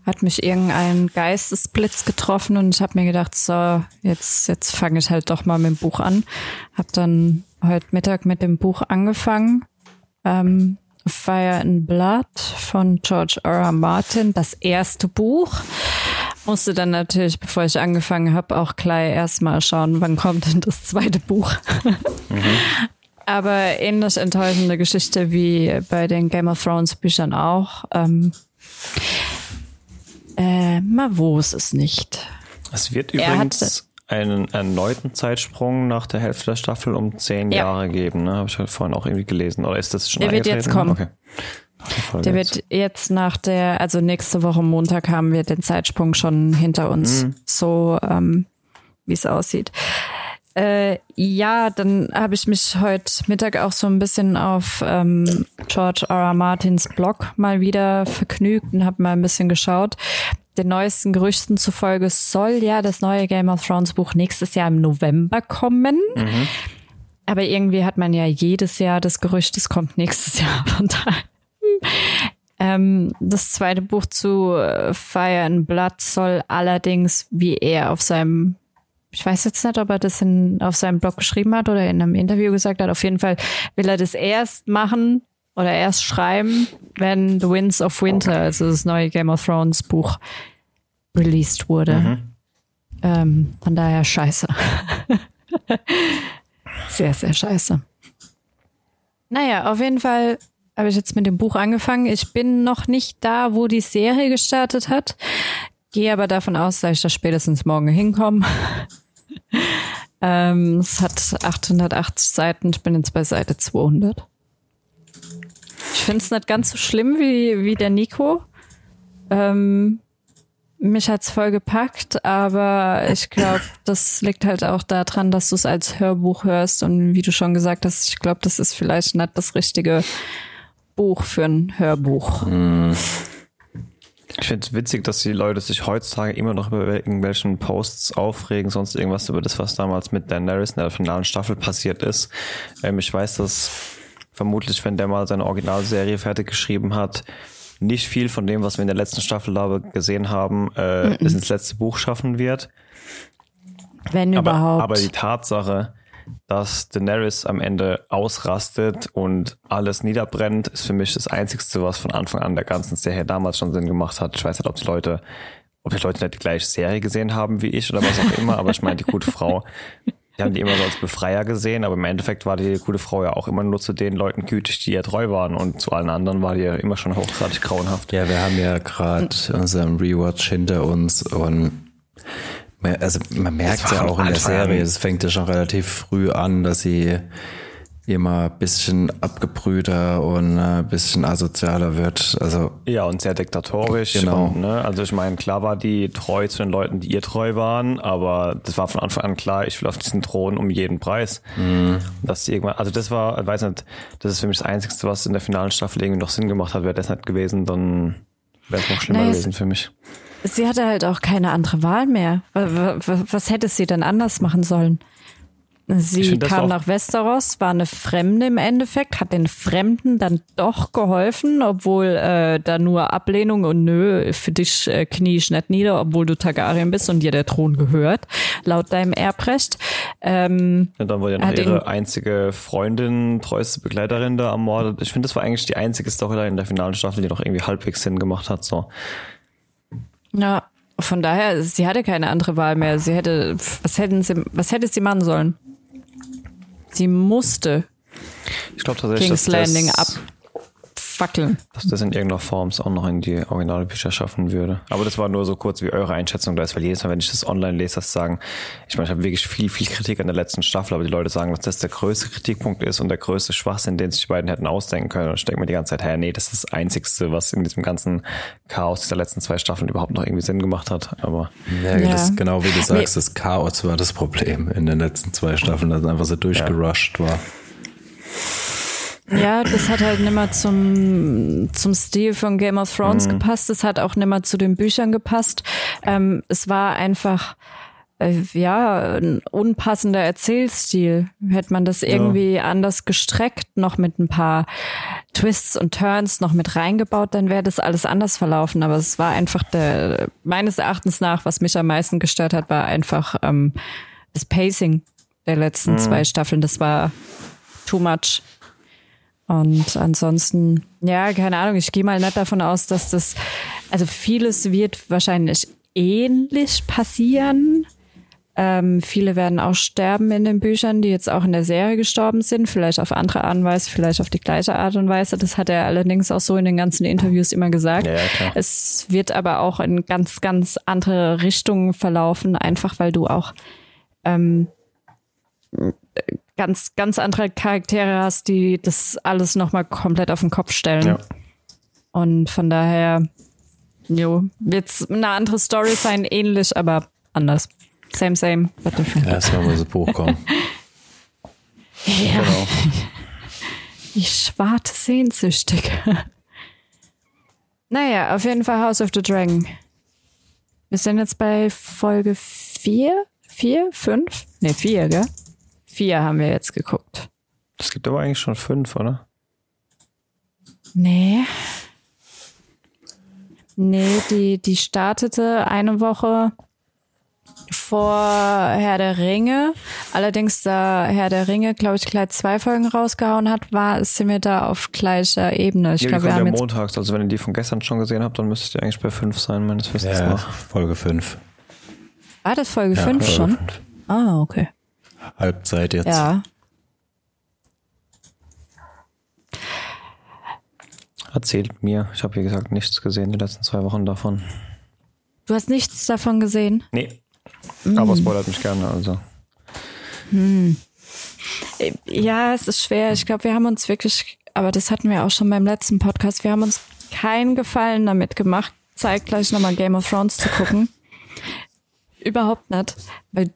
Speaker 2: hat mich irgendein Geistesblitz getroffen und ich habe mir gedacht, so, jetzt, jetzt fange ich halt doch mal mit dem Buch an. Hab dann heute Mittag mit dem Buch angefangen. Ähm, Fire and Blood von George R. R. Martin, das erste Buch. Musste dann natürlich, bevor ich angefangen habe, auch gleich erstmal schauen, wann kommt denn das zweite Buch. Aber ähnlich enttäuschende Geschichte wie bei den Game of Thrones Büchern auch. Ähm, äh, Mavos es nicht.
Speaker 3: Es wird übrigens einen erneuten Zeitsprung nach der Hälfte der Staffel um zehn
Speaker 2: Ja.
Speaker 3: Jahre geben, ne? Habe ich halt vorhin auch irgendwie gelesen. Oder ist das schon
Speaker 2: Der wird jetzt kommen.
Speaker 3: Okay. Der
Speaker 2: wird jetzt nach der, also nächste Woche Montag haben wir den Zeitsprung schon hinter uns, so ähm, wie es aussieht. Äh, ja, dann habe ich mich heute Mittag auch so ein bisschen auf ähm, George R. R. Martins Blog mal wieder vergnügt und habe mal ein bisschen geschaut. Den neuesten Gerüchten zufolge soll ja das neue Game of Thrones Buch nächstes Jahr im November kommen. Aber irgendwie hat man ja jedes Jahr das Gerücht, es kommt nächstes Jahr. Von daher. Ähm, das zweite Buch zu äh, Fire and Blood soll allerdings, wie er auf seinem, ich weiß jetzt nicht, ob er das in, auf seinem Blog geschrieben hat oder in einem Interview gesagt hat, auf jeden Fall will er das erst machen oder erst schreiben, wenn The Winds of Winter, also das neue Game of Thrones Buch, released wurde. Ähm, von daher scheiße. sehr, sehr scheiße. Naja, auf jeden Fall habe ich jetzt mit dem Buch angefangen. Ich bin noch nicht da, wo die Serie gestartet hat. Gehe aber davon aus, dass ich da spätestens morgen hinkomme. ähm, es hat 880 Seiten. Ich bin jetzt bei Seite 200. Ich finde es nicht ganz so schlimm wie, wie der Nico. Ähm, mich hat's voll gepackt, aber ich glaube, das liegt halt auch daran, dass du es als Hörbuch hörst und wie du schon gesagt hast, ich glaube, das ist vielleicht nicht das richtige Buch für ein Hörbuch.
Speaker 3: Ich finde es witzig, dass die Leute sich heutzutage immer noch über irgendwelchen Posts aufregen, sonst irgendwas über das, was damals mit Daenerys in der finalen Staffel passiert ist. Ähm, ich weiß, dass vermutlich, wenn der mal seine Originalserie fertig geschrieben hat, nicht viel von dem, was wir in der letzten Staffel gesehen haben, äh, es ins letzte Buch schaffen wird.
Speaker 2: Wenn
Speaker 3: Aber,
Speaker 2: überhaupt.
Speaker 3: aber die Tatsache, dass Daenerys am Ende ausrastet und alles niederbrennt, ist für mich das Einzigste, was von Anfang an der ganzen Serie damals schon Sinn gemacht hat. Ich weiß nicht, ob die Leute, ob die Leute nicht die gleiche Serie gesehen haben wie ich oder was auch immer, aber ich meine, die gute Frau, die haben die immer so als Befreier gesehen, aber im Endeffekt war die gute Frau ja auch immer nur zu den Leuten gütig, die ihr treu waren und zu allen anderen war die ja immer schon hochgradig grauenhaft.
Speaker 1: Ja, wir haben ja gerade unseren Rewatch hinter uns und also man merkt ja auch in der Serie, es fängt ja schon relativ früh an, dass sie immer ein bisschen abgebrühter und ein bisschen asozialer wird. Also
Speaker 3: ja, und sehr diktatorisch.
Speaker 1: Genau.
Speaker 3: Und, ne, also ich meine, klar war die treu zu den Leuten, die ihr treu waren, aber das war von Anfang an klar, ich will auf diesen Thron um jeden Preis. Mhm. Dass die irgendwann, also das war, ich weiß nicht, das ist für mich das Einzige, was in der finalen Staffel irgendwie noch Sinn gemacht hat. Wäre das nicht gewesen, dann wäre es noch schlimmer
Speaker 2: Naja,
Speaker 3: gewesen für mich.
Speaker 2: Sie hatte halt auch keine andere Wahl mehr. Was, was hätte sie denn anders machen sollen? Sie kam nach Westeros, war eine Fremde im Endeffekt, hat den Fremden dann doch geholfen, obwohl äh, da nur Ablehnung und nö, für dich äh, knie ich nicht nieder, obwohl du Targaryen bist und dir der Thron gehört, laut deinem Erbrecht. Ähm,
Speaker 3: Ja, dann wurde ja noch ihre einzige Freundin, treueste Begleiterin da ermordet. Ich finde, das war eigentlich die einzige Storyline in der finalen Staffel, die noch irgendwie halbwegs Sinn gemacht hat. So.
Speaker 2: ja, von daher, sie hatte keine andere Wahl mehr. Sie hätte, was hätten sie, was hätte sie machen sollen? Sie musste
Speaker 3: Ich glaube tatsächlich,
Speaker 2: King's Landing
Speaker 3: das,
Speaker 2: abfackeln.
Speaker 3: dass das in irgendeiner Form es auch noch in die Originalbücher schaffen würde. Aber das war nur so kurz, wie eure Einschätzung da ist, weil jedes Mal, wenn ich das online lese, das sagen, ich meine, ich habe wirklich viel, viel Kritik an der letzten Staffel, aber die Leute sagen, dass das der größte Kritikpunkt ist und der größte Schwachsinn, den sich die beiden hätten ausdenken können. Und ich denke mir die ganze Zeit, hey, nee, das ist das Einzigste, was in diesem ganzen Chaos dieser letzten zwei Staffeln überhaupt noch irgendwie Sinn gemacht hat. Aber
Speaker 1: ja,
Speaker 2: Ja.
Speaker 1: Das, genau wie du sagst, das Chaos war das Problem in den letzten zwei Staffeln, dass es einfach so durchgerusht war.
Speaker 2: Ja, das hat halt nimmer zum, zum Stil von Game of Thrones gepasst. Es hat auch nimmer zu den Büchern gepasst. Ähm, es war einfach, äh, ja, ein unpassender Erzählstil. Hätte man das irgendwie anders gestreckt, noch mit ein paar Twists und Turns noch mit reingebaut, dann wäre das alles anders verlaufen. Aber es war einfach der, meines Erachtens nach, was mich am meisten gestört hat, war einfach ähm, das Pacing der letzten zwei Staffeln. Das war too much. Und ansonsten, ja, keine Ahnung, ich gehe mal nicht davon aus, dass das, also vieles wird wahrscheinlich ähnlich passieren. Ähm, viele werden auch sterben in den Büchern, die jetzt auch in der Serie gestorben sind, vielleicht auf andere Art und Weise, vielleicht auf die gleiche Art und Weise. Das hat er allerdings auch so in den ganzen Interviews immer gesagt.
Speaker 3: Ja.
Speaker 2: Es wird aber auch in ganz, ganz andere Richtungen verlaufen, einfach weil du auch ähm, ganz, ganz andere Charaktere hast, die das alles nochmal komplett auf den Kopf stellen.
Speaker 3: Ja.
Speaker 2: Und von daher, jo, wird's eine andere Story sein, ähnlich, aber anders. Same, same, but different.
Speaker 1: Erstmal muss das Buch kommen.
Speaker 2: Ja,
Speaker 3: genau.
Speaker 2: ich warte sehnsüchtig. naja, auf jeden Fall House of the Dragon. Wir sind jetzt bei Folge 4, 4, 5? Ne, 4, gell? 4 haben wir jetzt geguckt.
Speaker 3: Es gibt aber eigentlich schon fünf, oder?
Speaker 2: Nee. Nee, die, die startete eine Woche vor Herr der Ringe. Allerdings, da Herr der Ringe, glaube ich, gleich zwei Folgen rausgehauen hat, war, sind wir da auf gleicher Ebene. Ich
Speaker 3: Ja,
Speaker 2: glaube, wir haben
Speaker 3: ja
Speaker 2: jetzt.
Speaker 3: montags. Also wenn ihr die von gestern schon gesehen habt, dann müsstet ihr eigentlich bei fünf sein, meines Wissens
Speaker 1: Ja,
Speaker 3: nach.
Speaker 1: Folge 5.
Speaker 2: War das Folge
Speaker 1: Ja,
Speaker 2: 5
Speaker 1: Folge
Speaker 2: schon?
Speaker 1: fünf.
Speaker 2: Ah, okay.
Speaker 1: Halbzeit jetzt.
Speaker 2: Ja.
Speaker 3: Erzählt mir. Ich habe, wie gesagt, nichts gesehen die letzten zwei Wochen davon.
Speaker 2: Du hast nichts davon gesehen?
Speaker 3: Nee.
Speaker 2: Mm.
Speaker 3: Aber spoilert mich gerne, also.
Speaker 2: Ja, es ist schwer. Ich glaube, wir haben uns wirklich, aber das hatten wir auch schon beim letzten Podcast, wir haben uns keinen Gefallen damit gemacht, zeitgleich nochmal Game of Thrones zu gucken. Überhaupt nicht, weil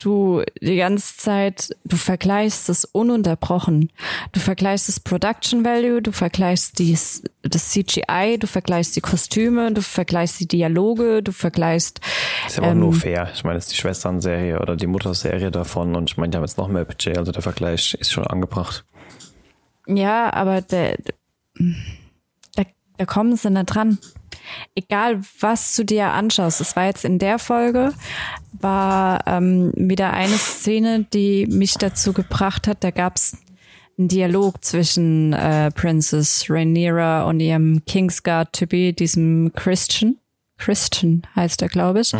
Speaker 2: du die ganze Zeit, du vergleichst es ununterbrochen. Du vergleichst das Production Value, du vergleichst dies, das CGI, du vergleichst die Kostüme, du vergleichst die Dialoge, du vergleichst
Speaker 3: Ist ja aber auch
Speaker 2: Ähm.
Speaker 3: nur fair. Ich meine, es ist die Schwesternserie oder die Mutterserie davon und ich meine, die haben jetzt noch mehr Budget, also der Vergleich ist schon angebracht.
Speaker 2: Ja, aber der, da, da kommen sie nicht dran. Egal was du dir anschaust, es war jetzt in der Folge, war ähm, wieder eine Szene, die mich dazu gebracht hat, da gab's einen Dialog zwischen äh, Princess Rhaenyra und ihrem Kingsguard-Typi, diesem Christian. Christian heißt er, glaube ich, mhm.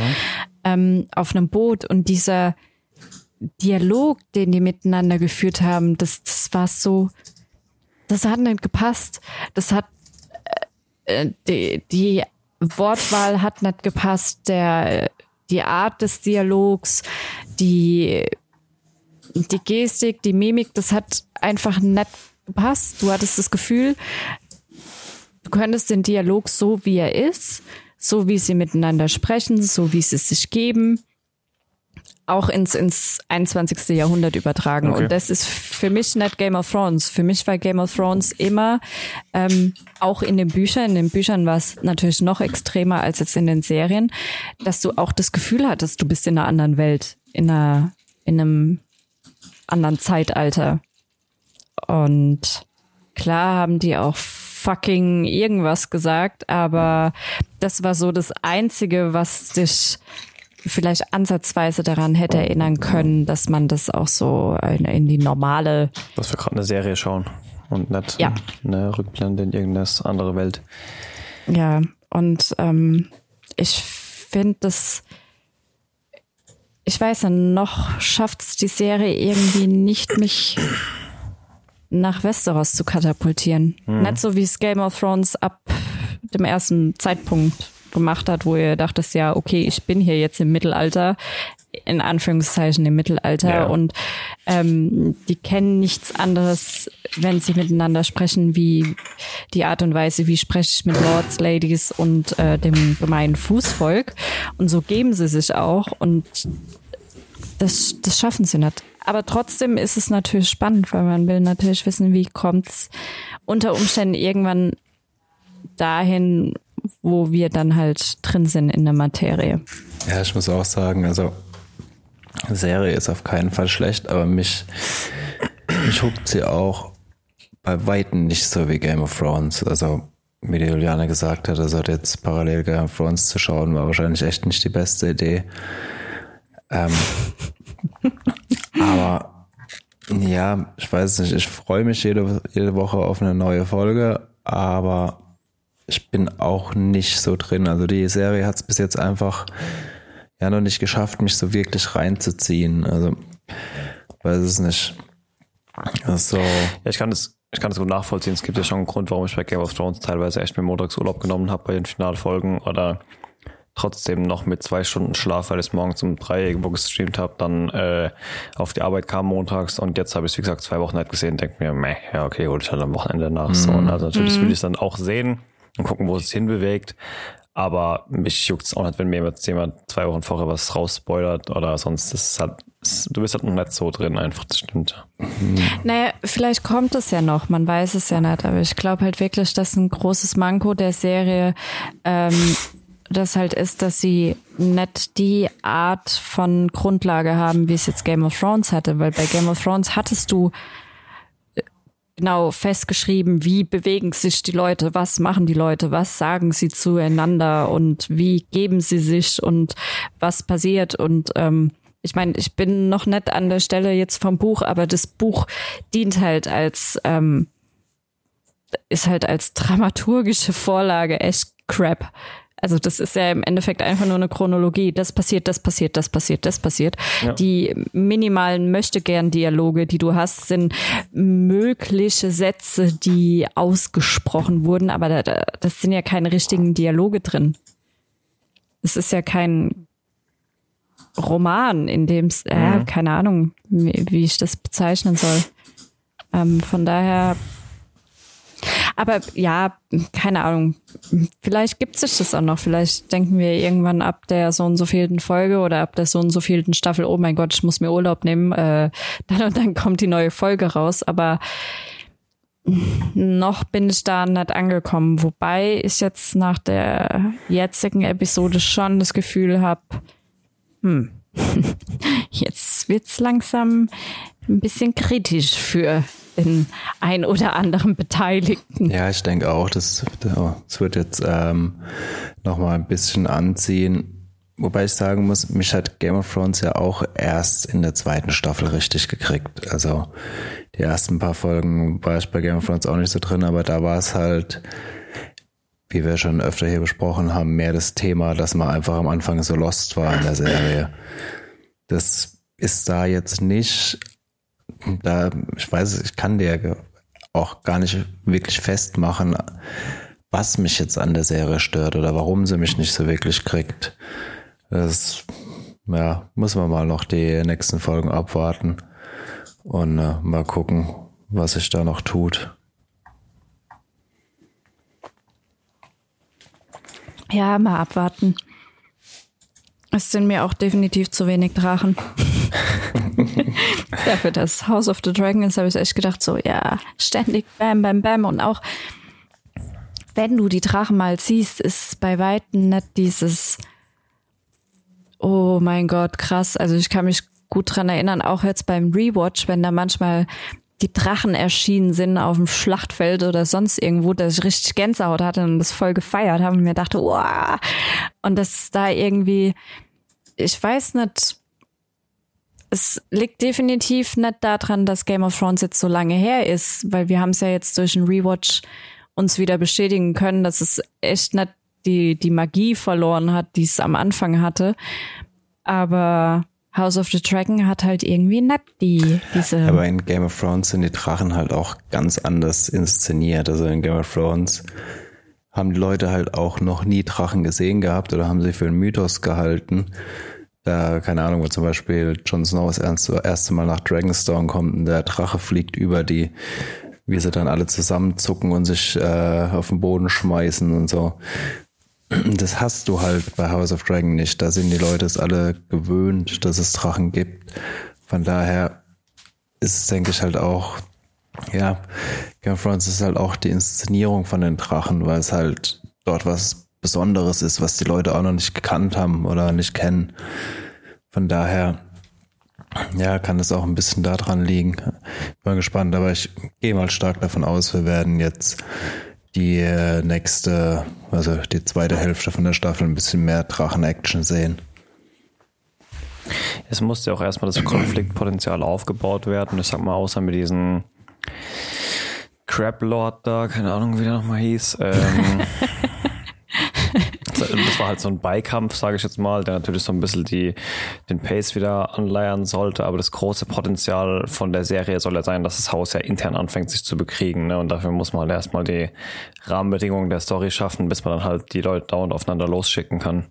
Speaker 2: ähm, auf einem Boot und dieser Dialog, den die miteinander geführt haben, das, das war so, das hat nicht gepasst. Das hat äh, die, die Wortwahl hat nicht gepasst, der die Art des Dialogs, die die Gestik, die Mimik, das hat einfach nicht gepasst. Du hattest das Gefühl, du könntest den Dialog so wie er ist, so wie sie miteinander sprechen, so wie sie sich geben, auch ins, ins 21. Jahrhundert übertragen. Okay. Und das ist für mich nicht Game of Thrones. Für mich war Game of Thrones immer, ähm, auch in den Büchern, in den Büchern war es natürlich noch extremer als jetzt in den Serien, dass du auch das Gefühl hattest, du bist in einer anderen Welt, in einer, in einem anderen Zeitalter. Und klar haben die auch fucking irgendwas gesagt, aber das war so das Einzige, was dich vielleicht ansatzweise daran hätte erinnern können, dass man das auch so in, in die normale.
Speaker 3: Dass wir gerade eine Serie schauen und nicht
Speaker 2: ja.
Speaker 3: eine Rückblende in irgendeine andere Welt.
Speaker 2: Ja, und ähm, ich finde das. Ich weiß ja, noch schafft es die Serie irgendwie nicht, mich nach Westeros zu katapultieren. Mhm. Nicht so wie es Game of Thrones ab dem ersten Zeitpunkt gemacht hat, wo ihr dachtet, ja, okay, ich bin hier jetzt im Mittelalter, in Anführungszeichen im Mittelalter ja. und ähm, die kennen nichts anderes, wenn sie miteinander sprechen, wie die Art und Weise, wie spreche ich mit Lords, Ladies und äh, dem gemeinen Fußvolk. Und so geben sie sich auch und das, das schaffen sie nicht. Aber trotzdem ist es natürlich spannend, weil man will natürlich wissen, wie kommt's unter Umständen irgendwann dahin, wo wir dann halt drin sind in der Materie.
Speaker 1: Ja, ich muss auch sagen, also Serie ist auf keinen Fall schlecht, aber mich, mich huckt sie auch bei Weitem nicht so wie Game of Thrones. Also, wie die Juliane gesagt hat, also jetzt parallel Game of Thrones zu schauen, war wahrscheinlich echt nicht die beste Idee. Ähm, aber ja, ich weiß nicht, ich freue mich jede, jede Woche auf eine neue Folge, aber ich bin auch nicht so drin. Also die Serie hat es bis jetzt einfach ja noch nicht geschafft, mich so wirklich reinzuziehen. Also weiß es nicht. Also, ja,
Speaker 3: ich kann das, ich kann das gut nachvollziehen. Es gibt ja schon einen Grund, warum ich bei Game of Thrones teilweise echt mir Montagsurlaub genommen habe bei den Finalfolgen oder trotzdem noch mit zwei Stunden Schlaf, weil ich es morgens um drei irgendwo gestreamt habe, dann äh, auf die Arbeit kam montags und jetzt habe ich es, wie gesagt, zwei Wochen nicht gesehen denke mir, meh, ja, okay, hol ich halt am Wochenende nach. Mhm. So, und also natürlich mhm. will ich dann auch sehen und gucken, wo es sich hinbewegt. Aber mich juckt es auch nicht, wenn mir jetzt jemand zwei Wochen vorher was rausspoilert oder sonst. Das ist halt, du bist halt noch nicht so drin, einfach, das stimmt.
Speaker 2: Mhm. Naja, vielleicht kommt es ja noch, man weiß es ja nicht, aber ich glaube halt wirklich, dass ein großes Manko der Serie ähm, das halt ist, dass sie nicht die Art von Grundlage haben, wie es jetzt Game of Thrones hatte, weil bei Game of Thrones hattest du genau festgeschrieben, wie bewegen sich die Leute, was machen die Leute, was sagen sie zueinander und wie geben sie sich und was passiert und ähm, ich meine, ich bin noch nicht an der Stelle jetzt vom Buch, aber das Buch dient halt als ähm, ist halt als dramaturgische Vorlage echt crap. Also das ist ja im Endeffekt einfach nur eine Chronologie. Das passiert, das passiert, das passiert, das passiert. Ja. Die minimalen Möchtegern-Dialoge, die du hast, sind mögliche Sätze, die ausgesprochen wurden, aber da, das sind ja keine richtigen Dialoge drin. Es ist ja kein Roman, in dem es, äh, mhm. keine Ahnung, wie, wie, ich das bezeichnen soll. Ähm, von daher aber ja, keine Ahnung. Vielleicht gibt sich das auch noch. Vielleicht denken wir irgendwann ab der so und so vielten Folge oder ab der so und so vielten Staffel, oh mein Gott, ich muss mir Urlaub nehmen. Äh, dann und dann kommt die neue Folge raus. Aber noch bin ich da nicht angekommen. Wobei ich jetzt nach der jetzigen Episode schon das Gefühl habe, hm, jetzt wird's langsam ein bisschen kritisch für den ein oder anderen Beteiligten.
Speaker 1: Ja, ich denke auch, das, das wird jetzt ähm, nochmal ein bisschen anziehen. Wobei ich sagen muss, mich hat Game of Thrones ja auch erst in der zweiten Staffel richtig gekriegt. Also die ersten paar Folgen war ich bei Game of Thrones auch nicht so drin, aber da war es halt, wie wir schon öfter hier besprochen haben, mehr das Thema, dass man einfach am Anfang so lost war in der Serie. Das ist da jetzt nicht, da, ich weiß, ich kann dir auch gar nicht wirklich festmachen, was mich jetzt an der Serie stört oder warum sie mich nicht so wirklich kriegt. Das, ja, muss man mal noch die nächsten Folgen abwarten und äh, mal gucken, was sich da noch tut.
Speaker 2: Ja, mal abwarten. Es sind mir auch definitiv zu wenig Drachen. Dafür das House of the Dragons habe ich echt gedacht, so, ja, ständig bam, bam, bam. Und auch, wenn du die Drachen mal siehst, ist bei Weitem nicht dieses, oh mein Gott, krass. Also ich kann mich gut dran erinnern, auch jetzt beim Rewatch, wenn da manchmal die Drachen erschienen sind auf dem Schlachtfeld oder sonst irgendwo, dass ich richtig Gänsehaut hatte und das voll gefeiert habe und mir dachte, wow. Und das da irgendwie, ich weiß nicht, es liegt definitiv nicht daran, dass Game of Thrones jetzt so lange her ist, weil wir haben es ja jetzt durch den Rewatch uns wieder bestätigen können, dass es echt nicht die, die Magie verloren hat, die es am Anfang hatte. Aber House of the Dragon hat halt irgendwie nicht die, diese.
Speaker 1: Aber in Game of Thrones sind die Drachen halt auch ganz anders inszeniert. Also in Game of Thrones haben die Leute halt auch noch nie Drachen gesehen gehabt oder haben sie für einen Mythos gehalten. Da, keine Ahnung, wo zum Beispiel Jon Snow das erste, erste Mal nach Dragonstone kommt und der Drache fliegt über die, wie sie dann alle zusammenzucken und sich äh, auf den Boden schmeißen und so. Das hast du halt bei House of Dragon nicht. Da sind die Leute es alle gewöhnt, dass es Drachen gibt. Von daher ist es, denke ich, halt auch, ja, Game of Thrones ist halt auch die Inszenierung von den Drachen, weil es halt dort was Besonderes ist, was die Leute auch noch nicht gekannt haben oder nicht kennen. Von daher, ja, kann es auch ein bisschen daran liegen. Bin gespannt, aber ich gehe mal stark davon aus, wir werden jetzt die äh, nächste, also die zweite Hälfte von der Staffel ein bisschen mehr Drachen-Action sehen.
Speaker 3: Es musste auch erstmal das Konfliktpotenzial aufgebaut werden. Ich sag mal, außer mit diesen Crab Lord da, keine Ahnung, wie der nochmal hieß. Ähm, war halt so ein Beikampf, sage ich jetzt mal, der natürlich so ein bisschen die, den Pace wieder anleiern sollte. Aber das große Potenzial von der Serie soll ja sein, dass das Haus ja intern anfängt, sich zu bekriegen. Ne? Und dafür muss man halt erstmal die Rahmenbedingungen der Story schaffen, bis man dann halt die Leute dauernd aufeinander losschicken kann.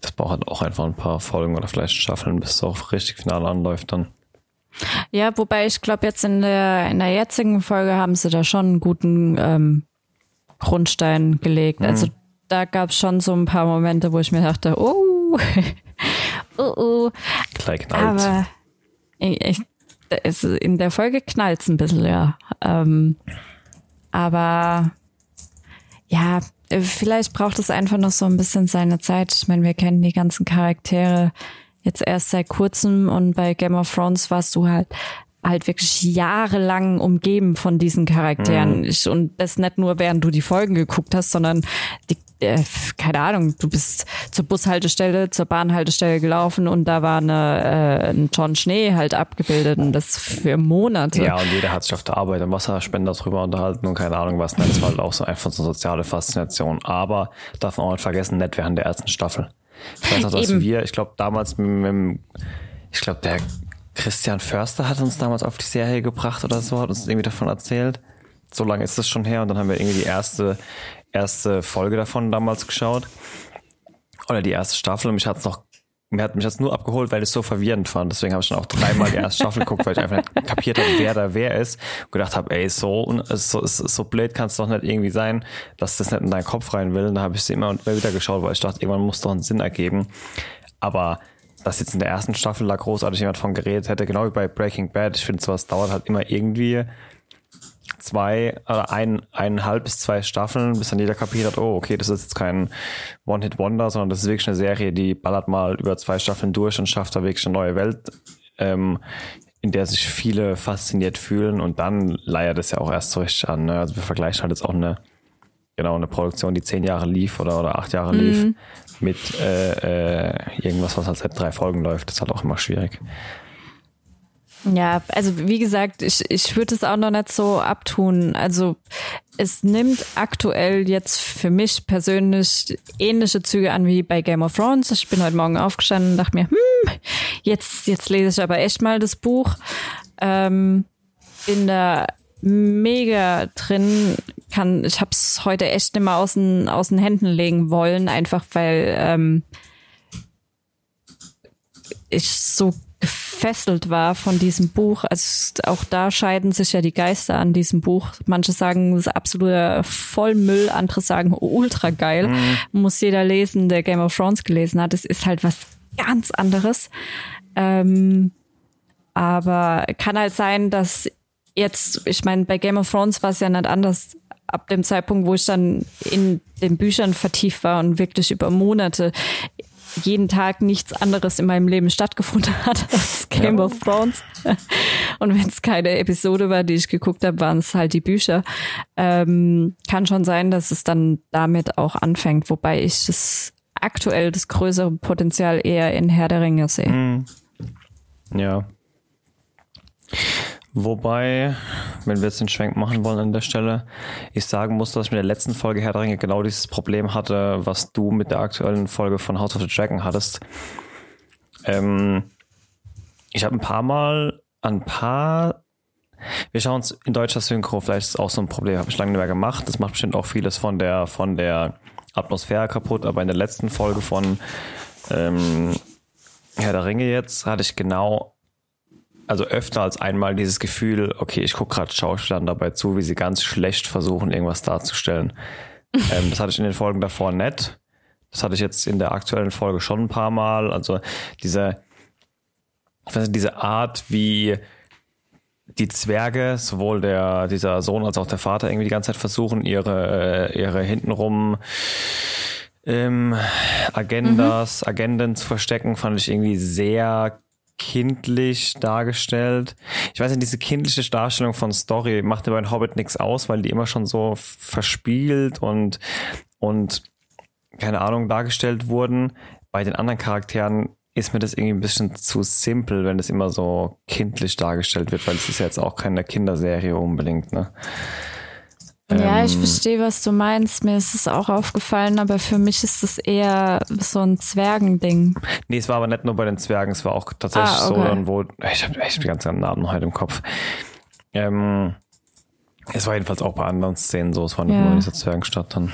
Speaker 3: Das braucht halt auch einfach ein paar Folgen oder vielleicht Staffeln, bis es auch richtig final anläuft dann.
Speaker 2: Ja, wobei ich glaube, jetzt in der, in der jetzigen Folge haben sie da schon einen guten ähm, Grundstein gelegt. Mhm. Also da gab es schon so ein paar Momente, wo ich mir dachte, oh, oh, oh.
Speaker 3: Gleich
Speaker 2: knallt. Aber ich, es, in der Folge knallt es ein bisschen, ja. Ähm, aber ja, vielleicht braucht es einfach noch so ein bisschen seine Zeit. Ich meine, wir kennen die ganzen Charaktere jetzt erst seit kurzem und bei Game of Thrones warst du halt halt wirklich jahrelang umgeben von diesen Charakteren. Mhm. Und das nicht nur, während du die Folgen geguckt hast, sondern die, äh, keine Ahnung, du bist zur Bushaltestelle, zur Bahnhaltestelle gelaufen und da war eine, äh, ein Ton Schnee halt abgebildet und das für Monate.
Speaker 3: Ja, und jeder hat sich auf der Arbeit im Wasserspender drüber unterhalten und keine Ahnung was. Das war halt auch so einfach so eine soziale Faszination. Aber darf man auch nicht vergessen, nicht während der ersten Staffel. Ich weiß noch, dass Eben. wir, ich glaube, damals mit, mit ich glaube, der Christian Förster hat uns damals auf die Serie gebracht oder so, hat uns irgendwie davon erzählt. So lange ist das schon her und dann haben wir irgendwie die erste, erste Folge davon damals geschaut. Oder die erste Staffel und mich hat's noch, mir hat mich das nur abgeholt, weil ich es so verwirrend fand. Deswegen habe ich dann auch dreimal die erste Staffel geguckt, weil ich einfach nicht kapiert habe, wer da wer ist. Und gedacht habe, ey, so, so, so blöd kann es doch nicht irgendwie sein, dass das nicht in deinen Kopf rein will. Und da habe ich sie immer und immer wieder geschaut, weil ich dachte, irgendwann muss doch einen Sinn ergeben. Aber dass jetzt in der ersten Staffel da großartig jemand von geredet hätte, genau wie bei Breaking Bad. Ich finde, sowas dauert halt immer irgendwie zwei oder ein, eineinhalb bis zwei Staffeln, bis dann jeder kapiert hat, oh, okay, das ist jetzt kein One-Hit-Wonder, sondern das ist wirklich eine Serie, die ballert mal über zwei Staffeln durch und schafft da wirklich eine neue Welt ähm, in der sich viele fasziniert fühlen und dann leiert es ja auch erst so richtig an. Ne? Also wir vergleichen halt jetzt auch eine, genau, eine Produktion, die zehn Jahre lief oder, oder acht Jahre lief, mit äh, äh, irgendwas, was halt seit drei Folgen läuft. Das ist halt auch immer schwierig.
Speaker 2: Ja, also wie gesagt, ich, ich würde es auch noch nicht so abtun. Also es nimmt aktuell jetzt für mich persönlich ähnliche Züge an wie bei Game of Thrones. Ich bin heute Morgen aufgestanden und dachte mir, hm, jetzt, jetzt lese ich aber echt mal das Buch. Ähm, bin da mega drin, kann, ich habe es heute echt nicht mehr aus den, aus den Händen legen wollen, einfach weil ähm, ich so gefesselt war von diesem Buch. Also auch da scheiden sich ja die Geister an diesem Buch. Manche sagen, es ist absoluter Vollmüll, andere sagen, ultra geil. Mhm. Muss jeder lesen, der Game of Thrones gelesen hat. Es ist halt was ganz anderes. Ähm, aber kann halt sein, dass jetzt, ich meine, bei Game of Thrones war es ja nicht anders. Ab dem Zeitpunkt, wo ich dann in den Büchern vertieft war und wirklich über Monate jeden Tag nichts anderes in meinem Leben stattgefunden hat als Game ja. of Thrones. Und wenn es keine Episode war, die ich geguckt habe, waren es halt die Bücher. Ähm, kann schon sein, dass es dann damit auch anfängt, wobei ich das aktuell das größere Potenzial eher in Herr der Ringe sehe. Mhm.
Speaker 3: Ja. Wobei, wenn wir jetzt den Schwenk machen wollen an der Stelle, ich sagen muss, dass ich mit der letzten Folge Herr der Ringe genau dieses Problem hatte, was du mit der aktuellen Folge von House of the Dragon hattest. Ähm, ich habe ein paar Mal ein paar wir schauen uns in deutscher Synchro, vielleicht ist auch so ein Problem, habe ich lange nicht mehr gemacht. Das macht bestimmt auch vieles von der, von der Atmosphäre kaputt, aber in der letzten Folge von ähm, Herr der Ringe jetzt hatte ich genau also öfter als einmal dieses Gefühl, okay, ich gucke gerade Schauspielern dabei zu, wie sie ganz schlecht versuchen, irgendwas darzustellen. ähm, das hatte ich in den Folgen davor nett. Das hatte ich jetzt in der aktuellen Folge schon ein paar Mal. Also diese, ich weiß nicht, diese Art, wie die Zwerge, sowohl der, dieser Sohn als auch der Vater irgendwie die ganze Zeit versuchen, ihre, äh, ihre hintenrum ähm, Agendas, mhm. Agenden zu verstecken, fand ich irgendwie sehr kindlich dargestellt. Ich weiß nicht, diese kindliche Darstellung von Story macht bei Hobbit nichts aus, weil die immer schon so verspielt und, und keine Ahnung dargestellt wurden. Bei den anderen Charakteren ist mir das irgendwie ein bisschen zu simpel, wenn das immer so kindlich dargestellt wird, weil es ist ja jetzt auch keine Kinderserie unbedingt, ne?
Speaker 2: Ja, ähm, ich verstehe, was du meinst. Mir ist es auch aufgefallen, aber für mich ist es eher so ein Zwergending.
Speaker 3: Nee, es war aber nicht nur bei den Zwergen, es war auch tatsächlich ah, okay. so, dann wo, ich habe echt die ganzen Namen heute im Kopf. Ähm, es war jedenfalls auch bei anderen Szenen so, es war nicht ja. nur in dieser Zwergenstadt dann.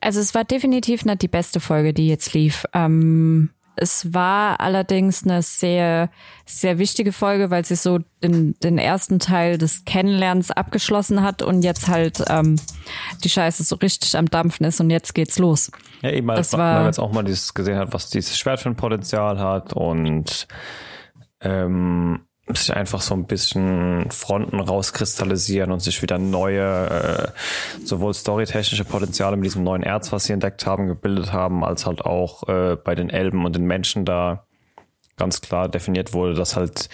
Speaker 2: Also es war definitiv nicht die beste Folge, die jetzt lief. Ähm, es war allerdings eine sehr, sehr wichtige Folge, weil sie so den, den ersten Teil des Kennenlernens abgeschlossen hat und jetzt halt ähm, die Scheiße so richtig am Dampfen ist und jetzt geht's los.
Speaker 3: Ja, eben, das weil man jetzt auch mal dieses gesehen hat, was dieses Schwert für ein Potenzial hat und ähm, sich einfach so ein bisschen Fronten rauskristallisieren und sich wieder neue, äh, sowohl storytechnische Potenziale mit diesem neuen Erz, was sie entdeckt haben, gebildet haben, als halt auch äh, bei den Elben und den Menschen da ganz klar definiert wurde, dass halt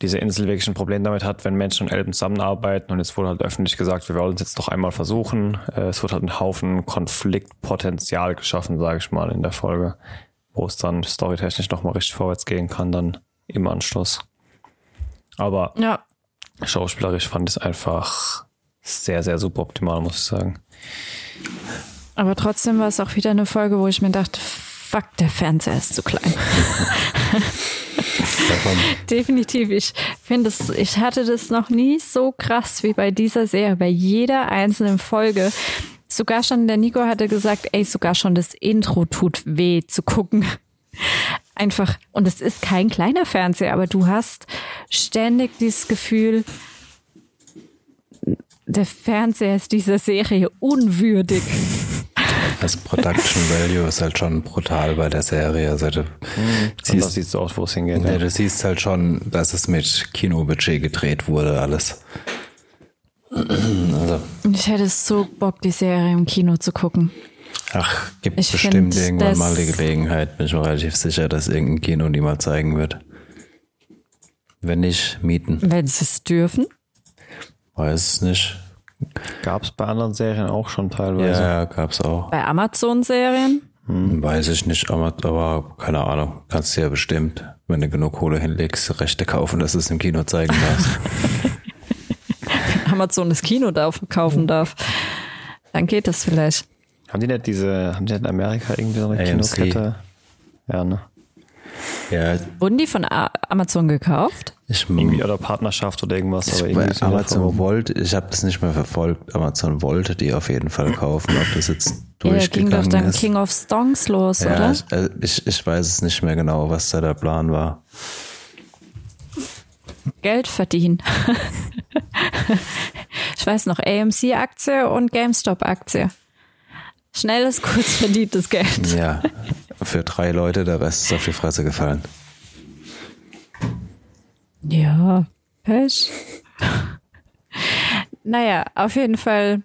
Speaker 3: diese Insel wirklich ein Problem damit hat, wenn Menschen und Elben zusammenarbeiten. Und jetzt wurde halt öffentlich gesagt, wir wollen es jetzt doch einmal versuchen. Äh, es wird halt ein Haufen Konfliktpotenzial geschaffen, sage ich mal, in der Folge, wo es dann storytechnisch nochmal richtig vorwärts gehen kann, dann im Anschluss. Aber ja. schauspielerisch fand ich es einfach sehr, sehr super optimal, muss ich sagen.
Speaker 2: Aber trotzdem war es auch wieder eine Folge, wo ich mir dachte, fuck, der Fernseher ist zu klein. Definitiv. Ich finde es, ich hatte das noch nie so krass wie bei dieser Serie, bei jeder einzelnen Folge. Sogar schon, der Nico hatte gesagt, ey, sogar schon das Intro tut weh zu gucken einfach, und es ist kein kleiner Fernseher, aber du hast ständig dieses Gefühl, der Fernseher ist dieser Serie unwürdig.
Speaker 1: Das Production Value ist halt schon brutal bei der Serie. Also du
Speaker 3: mhm. siehst, siehst du auch, wo es hingeht.
Speaker 1: Ja, ja, du siehst halt schon, dass es mit Kinobudget gedreht wurde, alles.
Speaker 2: Also. Ich hätte so Bock, die Serie im Kino zu gucken.
Speaker 1: Ach, gibt ich bestimmt irgendwann mal die Gelegenheit. Bin ich mir relativ sicher, dass irgendein Kino die mal zeigen wird. Wenn nicht, mieten.
Speaker 2: Wenn sie es dürfen.
Speaker 1: Weiß es nicht.
Speaker 3: Gab es bei anderen Serien auch schon teilweise.
Speaker 1: Ja, ja, gab's auch.
Speaker 2: Bei Amazon-Serien.
Speaker 1: Weiß ich nicht, aber, keine Ahnung. Kannst du ja bestimmt, wenn du genug Kohle hinlegst, Rechte kaufen, dass du es im Kino zeigen darfst.
Speaker 2: Amazon das Kino da kaufen darf. Dann geht das vielleicht.
Speaker 3: Haben die nicht diese, haben die nicht in Amerika irgendwie so eine
Speaker 1: AMC.
Speaker 3: Kinokette? Ja, ne?
Speaker 1: ja,
Speaker 2: Wurden die von Amazon gekauft?
Speaker 1: ich,
Speaker 3: Irgendwie oder Partnerschaft oder irgendwas, aber irgendwie
Speaker 1: Amazon wollte, ich habe das nicht mehr verfolgt. Amazon wollte die auf jeden Fall kaufen, ob das jetzt
Speaker 2: Ja, ging doch
Speaker 1: durchgegangen
Speaker 2: dann
Speaker 1: ist.
Speaker 2: King of Songs los,
Speaker 1: ja,
Speaker 2: oder?
Speaker 1: ich, also ich, ich weiß es nicht mehr genau, was da der Plan war.
Speaker 2: Geld verdienen. ich weiß noch, AMC-Aktie und GameStop-Aktie. Schnelles, kurz verdientes Geld.
Speaker 1: Ja, für drei Leute, der Rest ist auf die Fresse gefallen.
Speaker 2: Ja, Pech. naja, auf jeden Fall,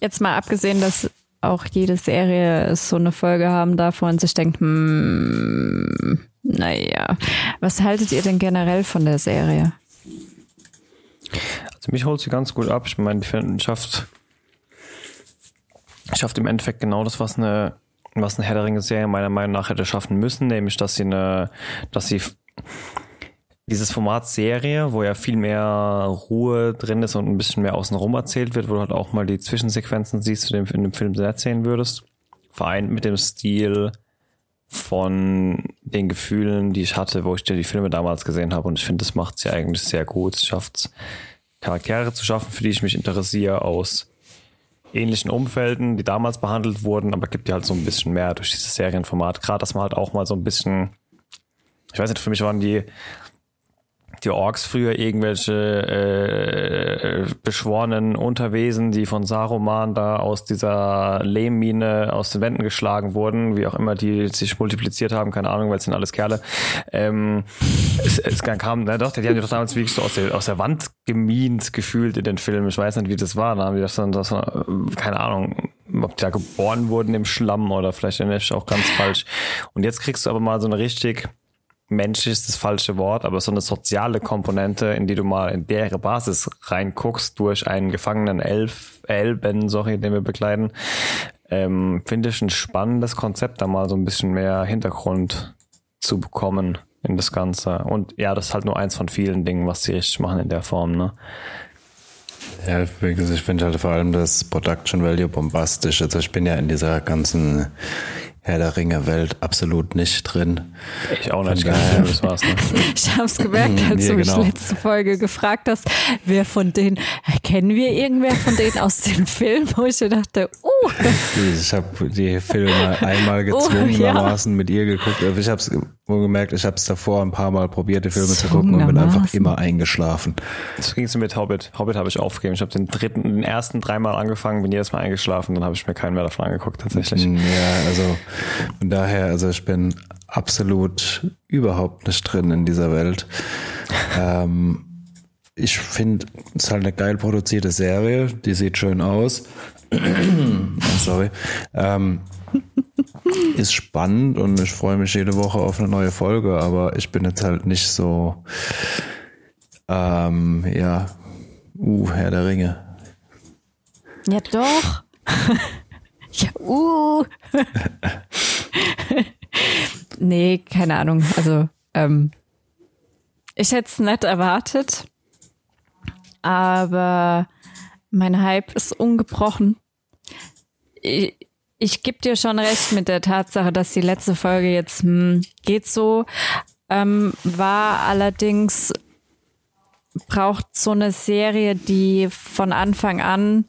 Speaker 2: jetzt mal abgesehen, dass auch jede Serie so eine Folge haben darf, wo man sich denkt, hm, naja, was haltet ihr denn generell von der Serie?
Speaker 3: Also mich holt sie ganz gut ab. Ich meine, die finden- schafft, schafft im Endeffekt genau das, was eine, was eine Herr der Ringe-Serie meiner Meinung nach hätte schaffen müssen, nämlich, dass sie eine, dass sie dieses Format Serie, wo ja viel mehr Ruhe drin ist und ein bisschen mehr außenrum erzählt wird, wo du halt auch mal die Zwischensequenzen siehst, die du in dem Film erzählen würdest, vereint mit dem Stil von den Gefühlen, die ich hatte, wo ich dir die Filme damals gesehen habe. Und ich finde, das macht sie eigentlich sehr gut. Sie schafft Charaktere zu schaffen, für die ich mich interessiere, aus ähnlichen Umfelden, die damals behandelt wurden, aber gibt ja halt so ein bisschen mehr durch dieses Serienformat. Gerade, dass man halt auch mal so ein bisschen, ich weiß nicht, für mich waren die die Orks früher irgendwelche äh, beschworenen Unterwesen, die von Saruman da aus dieser Lehmmine aus den Wänden geschlagen wurden, wie auch immer die sich multipliziert haben, keine Ahnung, weil es sind alles Kerle. Ähm, es, es kam, na doch, die haben die doch damals wirklich so aus der, aus der Wand gemient gefühlt in den Filmen. Ich weiß nicht, wie das war. Da haben die das dann, das, äh, keine Ahnung, ob die da geboren wurden im Schlamm oder vielleicht mich auch ganz falsch. Und jetzt kriegst du aber mal so eine richtig Mensch ist das falsche Wort, aber so eine soziale Komponente, in die du mal in deren Basis reinguckst durch einen gefangenen Elf, Elben, sorry, den wir begleiten, ähm, finde ich ein spannendes Konzept, da mal so ein bisschen mehr Hintergrund zu bekommen in das Ganze. Und ja, das ist halt nur eins von vielen Dingen, was sie richtig machen in der Form, ne?
Speaker 1: Ja, ich finde halt vor allem das Production Value bombastisch. Also ich bin ja in dieser ganzen Herr der Ringe Welt absolut nicht drin.
Speaker 3: Ich auch nicht,
Speaker 1: daher-
Speaker 3: Film, das war's, ne?
Speaker 2: Ich habe es gemerkt, als
Speaker 1: Ja,
Speaker 2: du mich
Speaker 1: genau.
Speaker 2: letzte Folge gefragt hast, wer von denen, kennen wir irgendwer von denen aus dem Film? Wo ich dachte, uh,
Speaker 1: Ich habe die Filme einmal gezwungenermaßen mit ihr geguckt. Ich habe es gemerkt, ich habe es davor ein paar Mal probiert, die Filme zu gucken und bin einfach immer eingeschlafen.
Speaker 3: So ging es mit Hobbit. Hobbit habe ich aufgegeben. Ich habe den dritten, den ersten dreimal angefangen, bin jedes Mal eingeschlafen, dann habe ich mir keinen mehr davon angeguckt, tatsächlich.
Speaker 1: Ja, also von daher, also ich bin absolut überhaupt nicht drin in dieser Welt. ähm, ich finde, es ist halt eine geil produzierte Serie, die sieht schön aus. Sorry. Ähm, ist spannend und ich freue mich jede Woche auf eine neue Folge, aber ich bin jetzt halt nicht so, ähm, ja, uh, Herr der Ringe.
Speaker 2: ja doch. ja, uh. nee, keine Ahnung. Also, ähm, ich hätte es nicht erwartet, aber mein Hype ist ungebrochen. Ich, ich gebe dir schon recht mit der Tatsache, dass die letzte Folge jetzt hm, geht so, ähm, war allerdings braucht so eine Serie, die von Anfang an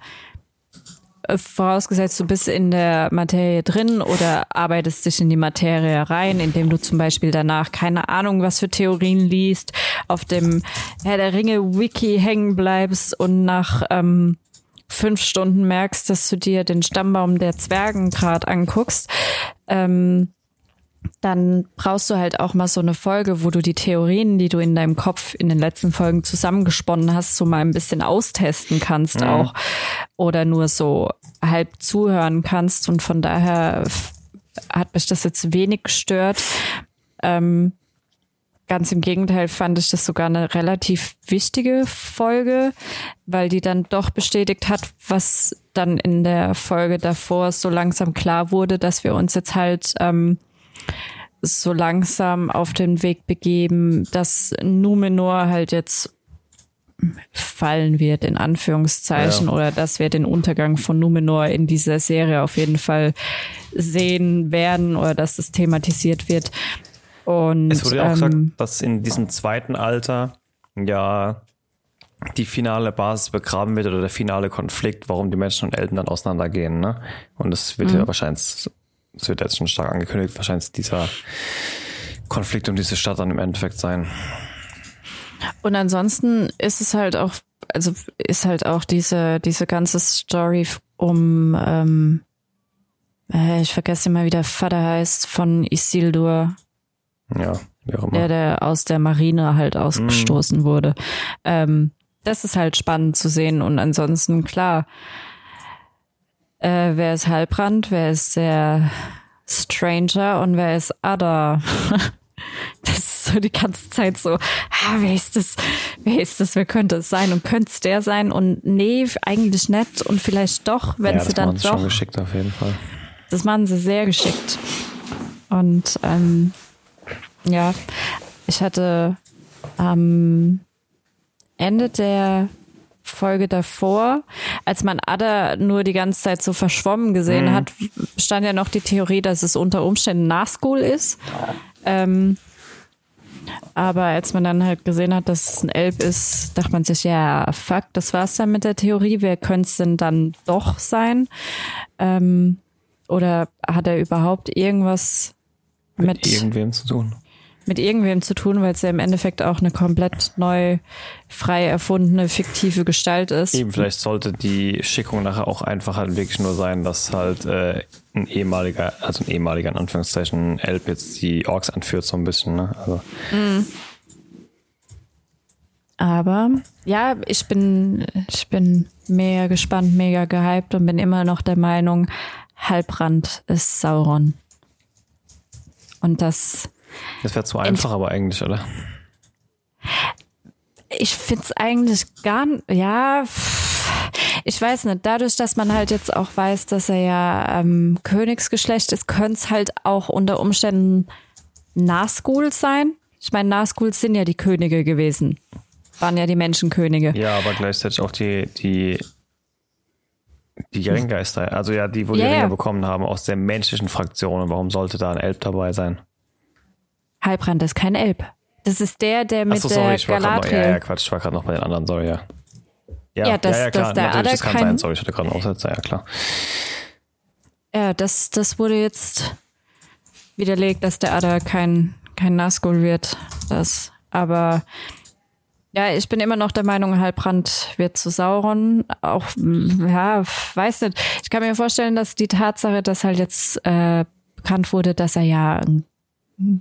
Speaker 2: äh, vorausgesetzt, du bist in der Materie drin oder arbeitest dich in die Materie rein, indem du zum Beispiel danach keine Ahnung, was für Theorien liest, auf dem Herr der Ringe Wiki hängen bleibst und nach ähm, fünf Stunden merkst, dass du dir den Stammbaum der Zwergen gerade anguckst. Ähm, dann brauchst du halt auch mal so eine Folge, wo du die Theorien, die du in deinem Kopf in den letzten Folgen zusammengesponnen hast, so mal ein bisschen austesten kannst auch oder nur so halb zuhören kannst und von daher hat mich das jetzt wenig gestört. Ähm, ganz im Gegenteil fand ich das sogar eine relativ wichtige Folge, weil die dann doch bestätigt hat, was dann in der Folge davor so langsam klar wurde, dass wir uns jetzt halt ähm, so langsam auf den Weg begeben, dass Numenor halt jetzt fallen wird, in Anführungszeichen, ja. oder dass wir den Untergang von Numenor in dieser Serie auf jeden Fall sehen werden oder dass das thematisiert wird. Und,
Speaker 3: es wurde ja auch ähm, gesagt, dass in diesem zweiten Alter ja die finale Basis begraben wird oder der finale Konflikt, warum die Menschen und Eltern dann auseinandergehen. Ne? Und das wird mhm. ja wahrscheinlich, das wird jetzt schon stark angekündigt, wahrscheinlich dieser Konflikt um diese Stadt dann im Endeffekt sein.
Speaker 2: Und ansonsten ist es halt auch, also ist halt auch diese, diese ganze Story um, ähm, äh, ich vergesse immer, wie der Vater heißt, von Isildur.
Speaker 3: Ja, wie auch immer.
Speaker 2: Der, der aus der Marine halt ausgestoßen mm. wurde. Ähm, das ist halt spannend zu sehen. Und ansonsten, klar, äh, wer ist Halbrand, wer ist der Stranger und wer ist Ada? das ist so die ganze Zeit so, ah, wer ist das? Wer ist das? Wer könnte es sein? Und könnte es der sein? Und nee, eigentlich nicht. Und vielleicht doch, wenn ja, sie dann doch. Das schon
Speaker 3: geschickt auf jeden Fall.
Speaker 2: Das machen sie sehr geschickt. Und ähm, ja, ich hatte am Ende der Folge davor, als man Ada nur die ganze Zeit so verschwommen gesehen mhm. hat, stand ja noch die Theorie, dass es unter Umständen Nazgul ist. Ähm, aber als man dann halt gesehen hat, dass es ein Elb ist, dachte man sich, ja, fuck, das war's dann mit der Theorie. Wer könnte es denn dann doch sein? Ähm, oder hat er überhaupt irgendwas mit,
Speaker 3: mit irgendwem zu tun?
Speaker 2: Mit irgendwem zu tun, weil es ja im Endeffekt auch eine komplett neu, frei erfundene, fiktive Gestalt ist.
Speaker 3: Eben, vielleicht sollte die Schickung nachher auch einfach halt wirklich nur sein, dass halt äh, ein ehemaliger, also ein ehemaliger in Anführungszeichen Elb jetzt die Orks anführt so ein bisschen, ne? Also. Mm.
Speaker 2: Aber ja, ich bin, ich bin mega gespannt, mega gehypt und bin immer noch der Meinung, Halbrand ist Sauron. Und das
Speaker 3: das wäre zu einfach, aber eigentlich, oder?
Speaker 2: Ich finde es eigentlich gar nicht, ja, ich weiß nicht, dadurch, dass man halt jetzt auch weiß, dass er ja ähm, Königsgeschlecht ist, könnte es halt auch unter Umständen Nazgul sein. Ich meine, Nazgul sind ja die Könige gewesen. Waren ja die Menschenkönige.
Speaker 3: Ja, aber gleichzeitig auch die, die, die Geringgeister, also ja, die, wo die yeah. Ringe bekommen haben, aus der menschlichen Fraktion. Warum sollte da ein Elb dabei sein?
Speaker 2: Halbrand ist kein Elb. Das ist der, der mit Ach so, sorry, der
Speaker 3: ich war Galadriel. Noch, ja, ja, Quatsch, ich war gerade noch bei den anderen, sorry, ja.
Speaker 2: Ja, ja, das, ja, ja klar, das, der natürlich,
Speaker 3: das kann sein, sorry, ich hatte gerade einen Aufsetzer, ja klar.
Speaker 2: Ja, das, das wurde jetzt widerlegt, dass der Ada kein, kein Nazgul wird. Das, aber ja, ich bin immer noch der Meinung, Halbrand wird zu Sauron. Auch, ja, weiß nicht. Ich kann mir vorstellen, dass die Tatsache, dass halt jetzt äh, bekannt wurde, dass er ja ein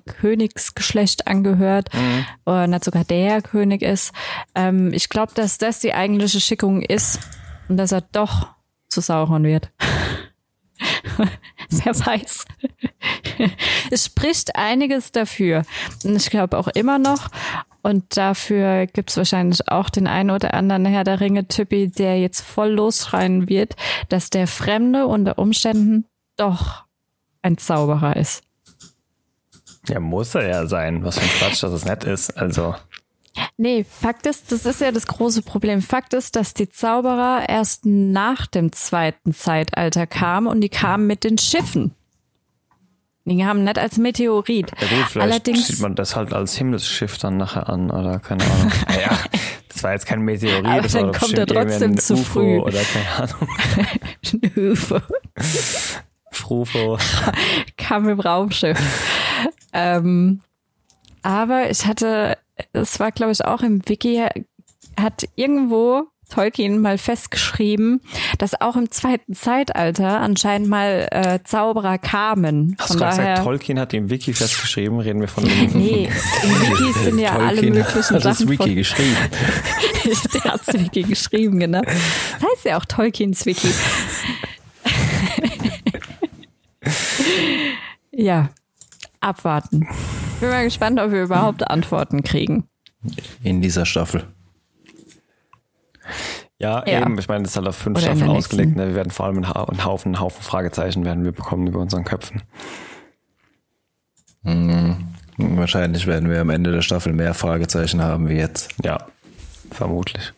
Speaker 2: Königsgeschlecht angehört mhm. und hat sogar der König ist. Ähm, ich glaube, dass das die eigentliche Schickung ist und dass er doch zu Sauron wird. Wer weiß. es spricht einiges dafür. Und ich glaube auch immer noch. Und dafür gibt es wahrscheinlich auch den einen oder anderen Herr der Ringe-Typi, der jetzt voll losschreien wird, dass der Fremde unter Umständen doch ein Zauberer ist.
Speaker 3: Ja, muss er ja sein. Was für ein Quatsch, dass es nett ist. Also.
Speaker 2: Nee, Fakt ist, das ist ja das große Problem. Fakt ist, dass die Zauberer erst nach dem zweiten Zeitalter kamen und die kamen mit den Schiffen. Die kamen nicht als Meteorit.
Speaker 3: Ja gut, vielleicht Allerdings, sieht man das halt als Himmelsschiff dann nachher an oder keine Ahnung. ja, das war jetzt kein Meteorit, Aber das
Speaker 2: dann kommt er trotzdem zu
Speaker 3: UFO
Speaker 2: früh.
Speaker 3: Oder keine Ahnung. UFO. Frufo.
Speaker 2: Kam im Raumschiff. Ähm, aber ich hatte, es war glaube ich auch im Wiki, hat irgendwo Tolkien mal festgeschrieben, dass auch im zweiten Zeitalter anscheinend mal äh, Zauberer kamen.
Speaker 3: Hast du daher, gesagt, Tolkien hat im Wiki festgeschrieben? Reden wir von dem
Speaker 2: Nee, im Wiki sind ja Tolkien alle möglichen
Speaker 1: hat
Speaker 2: Sachen.
Speaker 1: Das Wiki von, geschrieben.
Speaker 2: Der hat das Wiki geschrieben, genau. Das heißt ja auch Tolkiens Wiki. ja, abwarten. bin mal gespannt, ob wir überhaupt Antworten kriegen.
Speaker 1: In dieser Staffel.
Speaker 3: Ja,
Speaker 2: Ja.
Speaker 3: eben. Ich meine, das ist halt auf fünf
Speaker 2: Oder
Speaker 3: Staffeln ausgelegt. Ne? Wir werden vor allem einen, Ha- einen Haufen, einen Haufen Fragezeichen werden wir bekommen über unseren Köpfen.
Speaker 1: Wahrscheinlich werden wir am Ende der Staffel mehr Fragezeichen haben wie jetzt.
Speaker 3: Ja, vermutlich.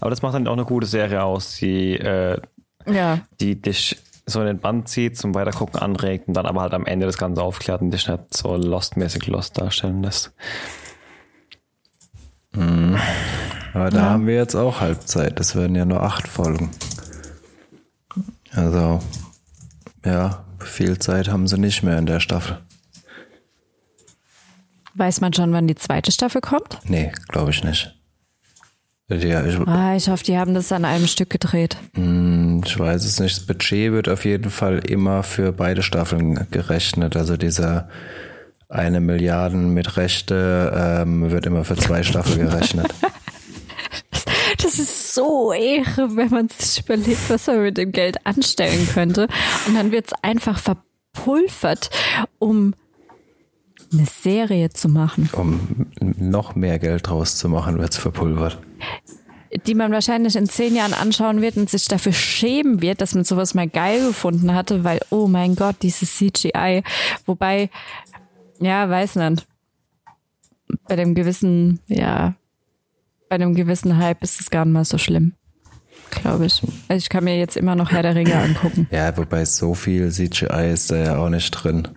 Speaker 3: Aber das macht dann auch eine gute Serie aus, die, äh,
Speaker 2: Ja.
Speaker 3: die dich so in den Band zieht, zum Weitergucken anregt und dann aber halt am Ende das Ganze aufklärt und dich nicht so Lost-mäßig Lost darstellen lässt.
Speaker 1: Aber da haben wir jetzt auch Halbzeit. Das werden ja nur acht Folgen. Also, ja, viel Zeit haben sie nicht mehr in der Staffel.
Speaker 2: Weiß man schon, wann die zweite Staffel kommt?
Speaker 1: Nee, glaube ich nicht. Ja, ich,
Speaker 2: Ah, ich hoffe, die haben das an einem Stück gedreht.
Speaker 1: ich weiß es nicht. Das Budget wird auf jeden Fall immer für beide Staffeln gerechnet. Also dieser eine Milliarden mit Rechte ähm, wird immer für zwei Staffeln gerechnet.
Speaker 2: Das ist so Ehre, wenn man sich überlegt, was man mit dem Geld anstellen könnte. Und dann wird es einfach verpulvert, um eine Serie zu machen,
Speaker 1: Um noch mehr Geld draus zu machen, wird es verpulvert.
Speaker 2: Die man wahrscheinlich in zehn Jahren anschauen wird und sich dafür schämen wird, dass man sowas mal geil gefunden hatte, weil, oh mein Gott, dieses CGI. Wobei, ja, weiß nicht. Bei dem gewissen, ja, bei einem gewissen Hype ist es gar nicht mal so schlimm. Glaube ich. Also ich kann mir jetzt immer noch Herr der Ringe angucken.
Speaker 1: Ja, wobei so viel CGI ist da ja auch nicht drin.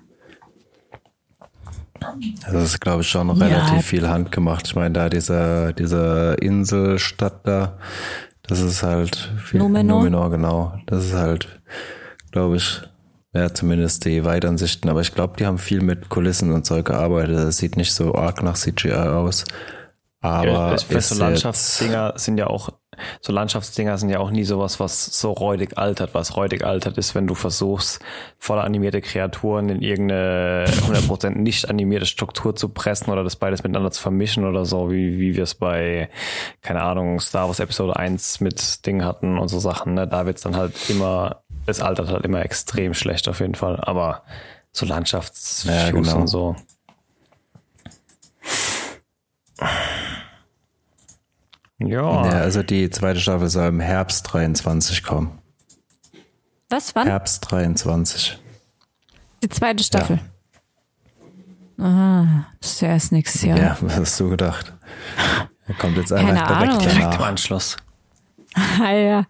Speaker 1: Das ist, glaube ich, schon
Speaker 2: Ja.
Speaker 1: relativ viel handgemacht. Ich meine, da dieser, dieser Inselstadt da, das ist halt viel,
Speaker 2: Numenor?
Speaker 1: Numenor, genau. Das ist halt, glaube ich, ja, zumindest die Weitansichten. Aber ich glaube, die haben viel mit Kulissen und Zeug gearbeitet. Das sieht nicht so arg nach CGI aus. Aber
Speaker 3: Ja, ich weiß, so Landschaftsdinger sind ja auch, so Landschaftsdinger sind ja auch nie sowas, was so räudig altert. Was räudig altert ist, wenn du versuchst, voller animierte Kreaturen in irgendeine 100% nicht animierte Struktur zu pressen oder das beides miteinander zu vermischen oder so, wie, wie wir es bei, keine Ahnung, Star Wars Episode 1 mit Ding hatten und so Sachen. Ne? Da wird's dann halt immer, es altert halt immer extrem schlecht auf jeden Fall. Aber so Landschaftsviews
Speaker 1: Ja, genau.
Speaker 3: und so. Ja.
Speaker 1: Ja, also die zweite Staffel soll im Herbst 23 kommen.
Speaker 2: Was, wann?
Speaker 1: Herbst 23.
Speaker 2: Die zweite Staffel. Ah, das ist ja erst nächstes Jahr.
Speaker 1: Ja, was hast du gedacht? Er kommt jetzt
Speaker 2: Keine
Speaker 1: einfach direkt
Speaker 2: Ahnung.
Speaker 3: Direkt im. Anschluss.
Speaker 2: Ah, ja.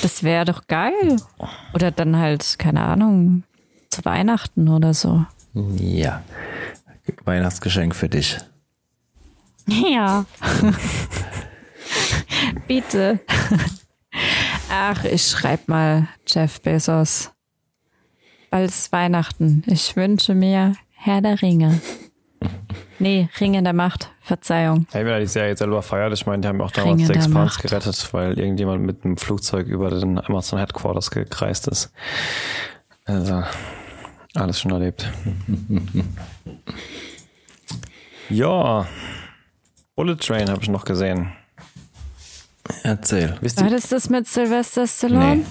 Speaker 2: Das wäre doch geil. Oder dann halt, keine Ahnung, zu Weihnachten oder so.
Speaker 1: Ja. Weihnachtsgeschenk für dich.
Speaker 2: Ja. Bitte. Ach, ich schreib mal Jeff Bezos. Ist Weihnachten. Ich wünsche mir Herr der Ringe. Nee, Ringe der Macht. Verzeihung.
Speaker 3: Hey, wenn er die Serie selber feiert, ich meine, die haben auch damals Expanse
Speaker 2: Macht.
Speaker 3: gerettet, weil irgendjemand mit einem Flugzeug über den Amazon Headquarters gekreist ist. Also, alles schon erlebt. ja. Bullet Train habe ich noch gesehen.
Speaker 1: Erzähl.
Speaker 3: Wisst
Speaker 2: War das das mit Sylvester Stallone?
Speaker 1: Nee.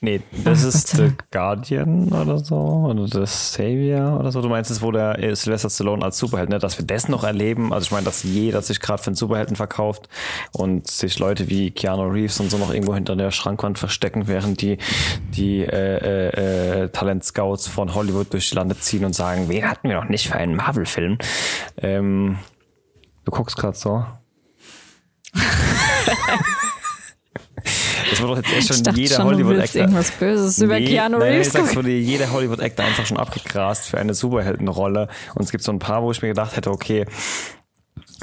Speaker 3: Nee, das
Speaker 2: Ach,
Speaker 3: ist The. Guardian oder so. Oder The Savior oder so. Du meinst es, wo der äh, Sylvester Stallone als Superheld, ne? dass wir das noch erleben. Also ich meine, dass jeder sich gerade für einen Superhelden verkauft und sich Leute wie Keanu Reeves und so noch irgendwo hinter der Schrankwand verstecken, während die, die äh, äh, äh, Talent-Scouts von Hollywood durch die Lande ziehen und sagen, wen hatten wir noch nicht für einen Marvel-Film? Ähm, du guckst gerade so. Das wird doch jetzt echt schon jeder Hollywood-Actor.
Speaker 2: irgendwas Böses über Keanu
Speaker 3: nein,
Speaker 2: Reeves
Speaker 3: sag's,
Speaker 2: gucken.
Speaker 3: wurde jeder Hollywood-Actor einfach schon abgegrast für eine Superheldenrolle. Und es gibt so ein paar, wo ich mir gedacht hätte, okay,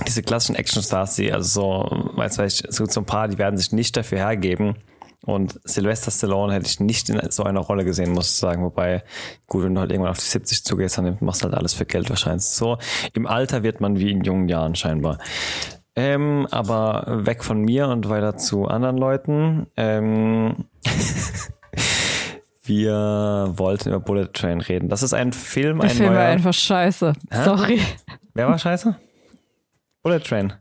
Speaker 3: diese klassischen Actionstars, die, also so, weißt du, es gibt so ein paar, die werden sich nicht dafür hergeben. Und Sylvester Stallone hätte ich nicht in so einer Rolle gesehen, muss ich sagen. Wobei, gut, wenn du halt irgendwann auf die 70 zugehst, dann machst du halt alles für Geld wahrscheinlich. So, im Alter wird man wie in jungen Jahren scheinbar. Ähm, aber weg von mir und weiter zu anderen Leuten. Ähm, wir wollten über Bullet Train reden. Das ist ein Film,
Speaker 2: Der
Speaker 3: ein
Speaker 2: Film war
Speaker 3: neuer.
Speaker 2: einfach scheiße. Sorry.
Speaker 3: Wer war scheiße? Bullet Train.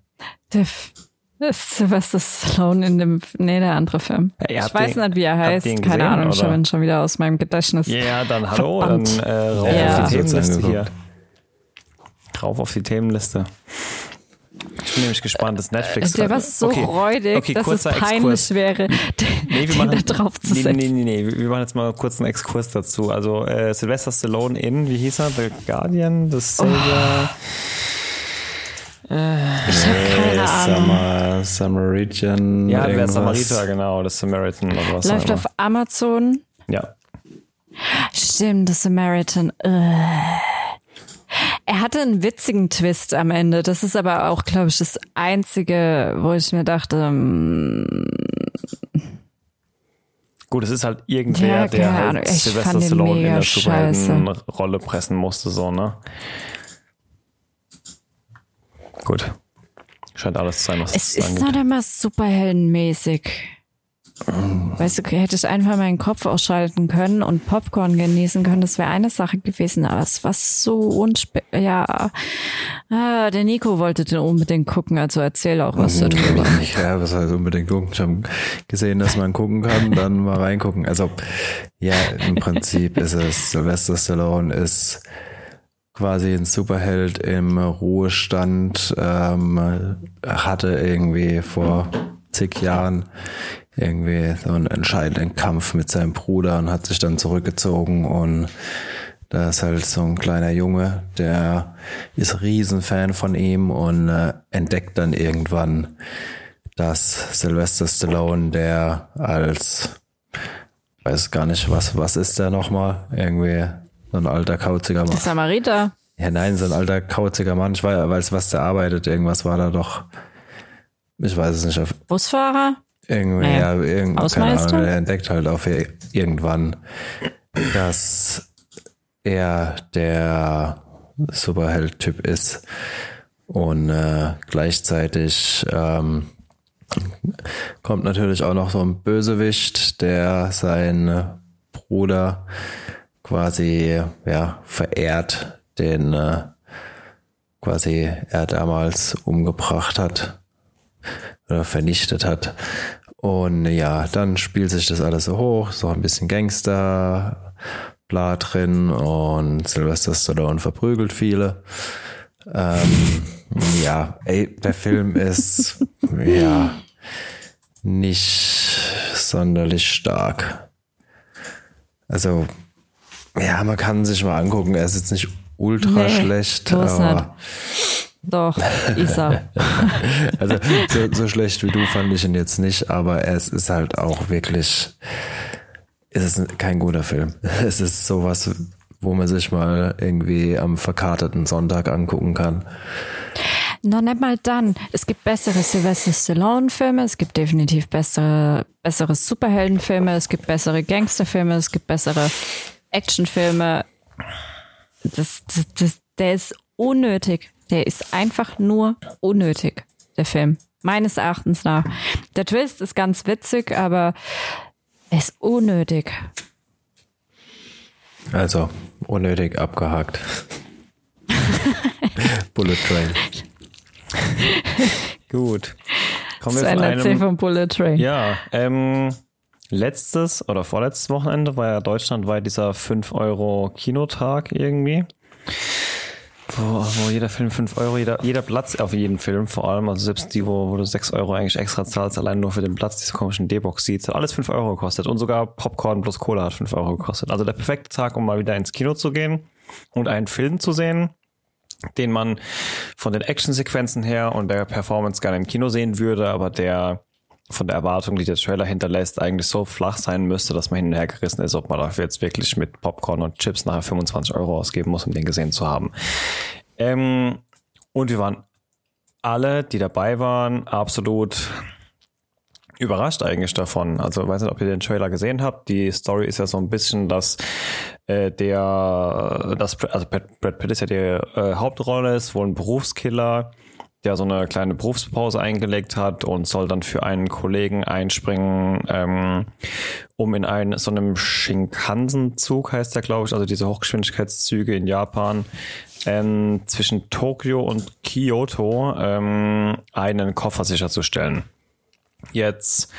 Speaker 2: Der F das ist Sylvester Stallone in dem, nee, der andere Film.
Speaker 3: Ja,
Speaker 2: ich weiß
Speaker 3: den-
Speaker 2: nicht, wie er heißt. Keine
Speaker 3: gesehen,
Speaker 2: Ahnung, ich
Speaker 3: oder?
Speaker 2: habe ihn schon wieder aus meinem Gedächtnis.
Speaker 3: Ja, dann hallo,
Speaker 2: Verdammt.
Speaker 3: dann äh, rauf
Speaker 2: Ja.
Speaker 3: auf die Themenliste hier. Drauf auf die Themenliste. Ich bin nämlich gespannt, dass Netflix.
Speaker 2: Der war so
Speaker 3: okay,
Speaker 2: räudig,
Speaker 3: okay,
Speaker 2: dass es peinlich
Speaker 3: Exkurs.
Speaker 2: wäre,
Speaker 3: Nee, wir
Speaker 2: den da drauf zu
Speaker 3: nee,
Speaker 2: setzen.
Speaker 3: nee, nee, nee, wir machen jetzt mal kurz einen Exkurs dazu. Also äh, Sylvester Stallone in, wie hieß er? The Guardian, The Savior.
Speaker 2: Ich habe keine Ahnung.
Speaker 1: Summer, Samaritan.
Speaker 3: Ja, der. Samariter, genau, das Samaritan oder was.
Speaker 2: Läuft auf. Amazon.
Speaker 3: Ja.
Speaker 2: Stimmt, The Samaritan. Äh. Er hatte einen witzigen Twist am Ende. Das ist aber auch, glaube ich, das Einzige, wo ich mir dachte, mm,
Speaker 3: Gut, es ist halt irgendwer,
Speaker 2: Ja,
Speaker 3: der halt
Speaker 2: Ich
Speaker 3: Sylvester Stallone in der. Superhelden-Rolle pressen musste, so, ne? Gut. Scheint alles zu sein, was
Speaker 2: es
Speaker 3: es
Speaker 2: ist noch einmal superheldenmäßig. Weißt du, hätte ich einfach meinen Kopf ausschalten können und Popcorn genießen können, das wäre eine Sache gewesen, aber es war so unspe... Ja, ah, der Nico wollte den unbedingt gucken, also erzähl auch was darüber.
Speaker 1: Ja, was heißt unbedingt gucken? Ich habe gesehen, dass man gucken kann, dann mal reingucken. Also, ja, im Prinzip ist es, Sylvester Stallone ist quasi ein Superheld im Ruhestand, ähm, hatte irgendwie vor zig Jahren irgendwie so einen entscheidenden Kampf mit seinem Bruder und hat sich dann zurückgezogen und da ist halt so ein kleiner Junge, der ist Riesenfan von ihm und äh, entdeckt dann irgendwann, dass Sylvester Stallone, der als, weiß gar nicht, was, was ist der nochmal? Irgendwie so ein alter kauziger Mann.
Speaker 2: Der Samariter.
Speaker 1: Ja, nein, so ein alter kauziger Mann. Ich weiß, was der arbeitet. Irgendwas war da doch. Ich weiß es nicht. Auf
Speaker 2: Busfahrer?
Speaker 1: Irgendwie,
Speaker 2: Nee.
Speaker 1: ja, irgend, keine
Speaker 2: Hausmeister?
Speaker 1: Ahnung, er entdeckt halt auf ir- irgendwann, dass er der Superheld-Typ ist und äh, gleichzeitig ähm, kommt natürlich auch noch so ein Bösewicht, der seinen Bruder quasi ja verehrt, den äh, quasi er damals umgebracht hat vernichtet hat. Und ja, dann spielt sich das alles so hoch, so ein bisschen Gangster, bla drin und Sylvester Stallone verprügelt viele. Ähm, ja, ey, der Film ist ja nicht sonderlich stark. Also, ja, man kann sich mal angucken. Er ist jetzt nicht ultra
Speaker 2: Nee,
Speaker 1: schlecht, aber
Speaker 2: Doch, Isa.
Speaker 1: also so, so schlecht wie du fand ich ihn jetzt nicht, aber es ist halt auch wirklich, es ist kein guter Film. Es ist sowas, wo man sich mal irgendwie am verkarteten Sonntag angucken kann.
Speaker 2: Noch nicht mal dann. Es gibt bessere Sylvester Stallone-Filme, es gibt definitiv bessere, bessere Superheldenfilme, es gibt bessere Gangsterfilme, es gibt bessere Actionfilme. Das, das, das, der ist unnötig. Der ist einfach nur unnötig, der Film. Meines Erachtens nach. Der Twist ist ganz witzig, aber er ist unnötig.
Speaker 1: Also unnötig abgehakt. Bullet Train.
Speaker 3: Gut. Kommen wir von einem.
Speaker 2: von Bullet Train.
Speaker 3: Ja, ähm, letztes oder vorletztes Wochenende war ja deutschlandweit dieser 5-Euro-Kinotag irgendwie. Wo, wo jeder Film 5 Euro, jeder, jeder Platz auf jeden Film vor allem, also selbst die, wo, wo du 6 Euro eigentlich extra zahlst, allein nur für den Platz, diese komischen D-Box Seats, hat alles 5 Euro gekostet und sogar Popcorn plus Cola hat 5 Euro gekostet. Also der perfekte Tag, um mal wieder ins Kino zu gehen und einen Film zu sehen, den man von den Actionsequenzen her und der Performance gerne im Kino sehen würde, aber der von der Erwartung, die der Trailer hinterlässt, eigentlich so flach sein müsste, dass man hin und her gerissen ist, ob man dafür jetzt wirklich mit Popcorn und Chips nachher 25 Euro ausgeben muss, um den gesehen zu haben. Ähm, und wir waren alle, die dabei waren, absolut überrascht eigentlich davon. Also ich weiß nicht, ob ihr den Trailer gesehen habt. Die Story ist ja so ein bisschen, dass äh, der, das, also Brad Brad Pitt ist ja die äh, Hauptrolle, ist wohl ein Berufskiller, der so eine kleine Berufspause eingelegt hat und soll dann für einen Kollegen einspringen, ähm, um in einen so einem Shinkansen-Zug heißt der, glaube ich, also diese Hochgeschwindigkeitszüge in Japan, ähm, zwischen Tokio und Kyoto ähm, einen Koffer sicherzustellen. Jetzt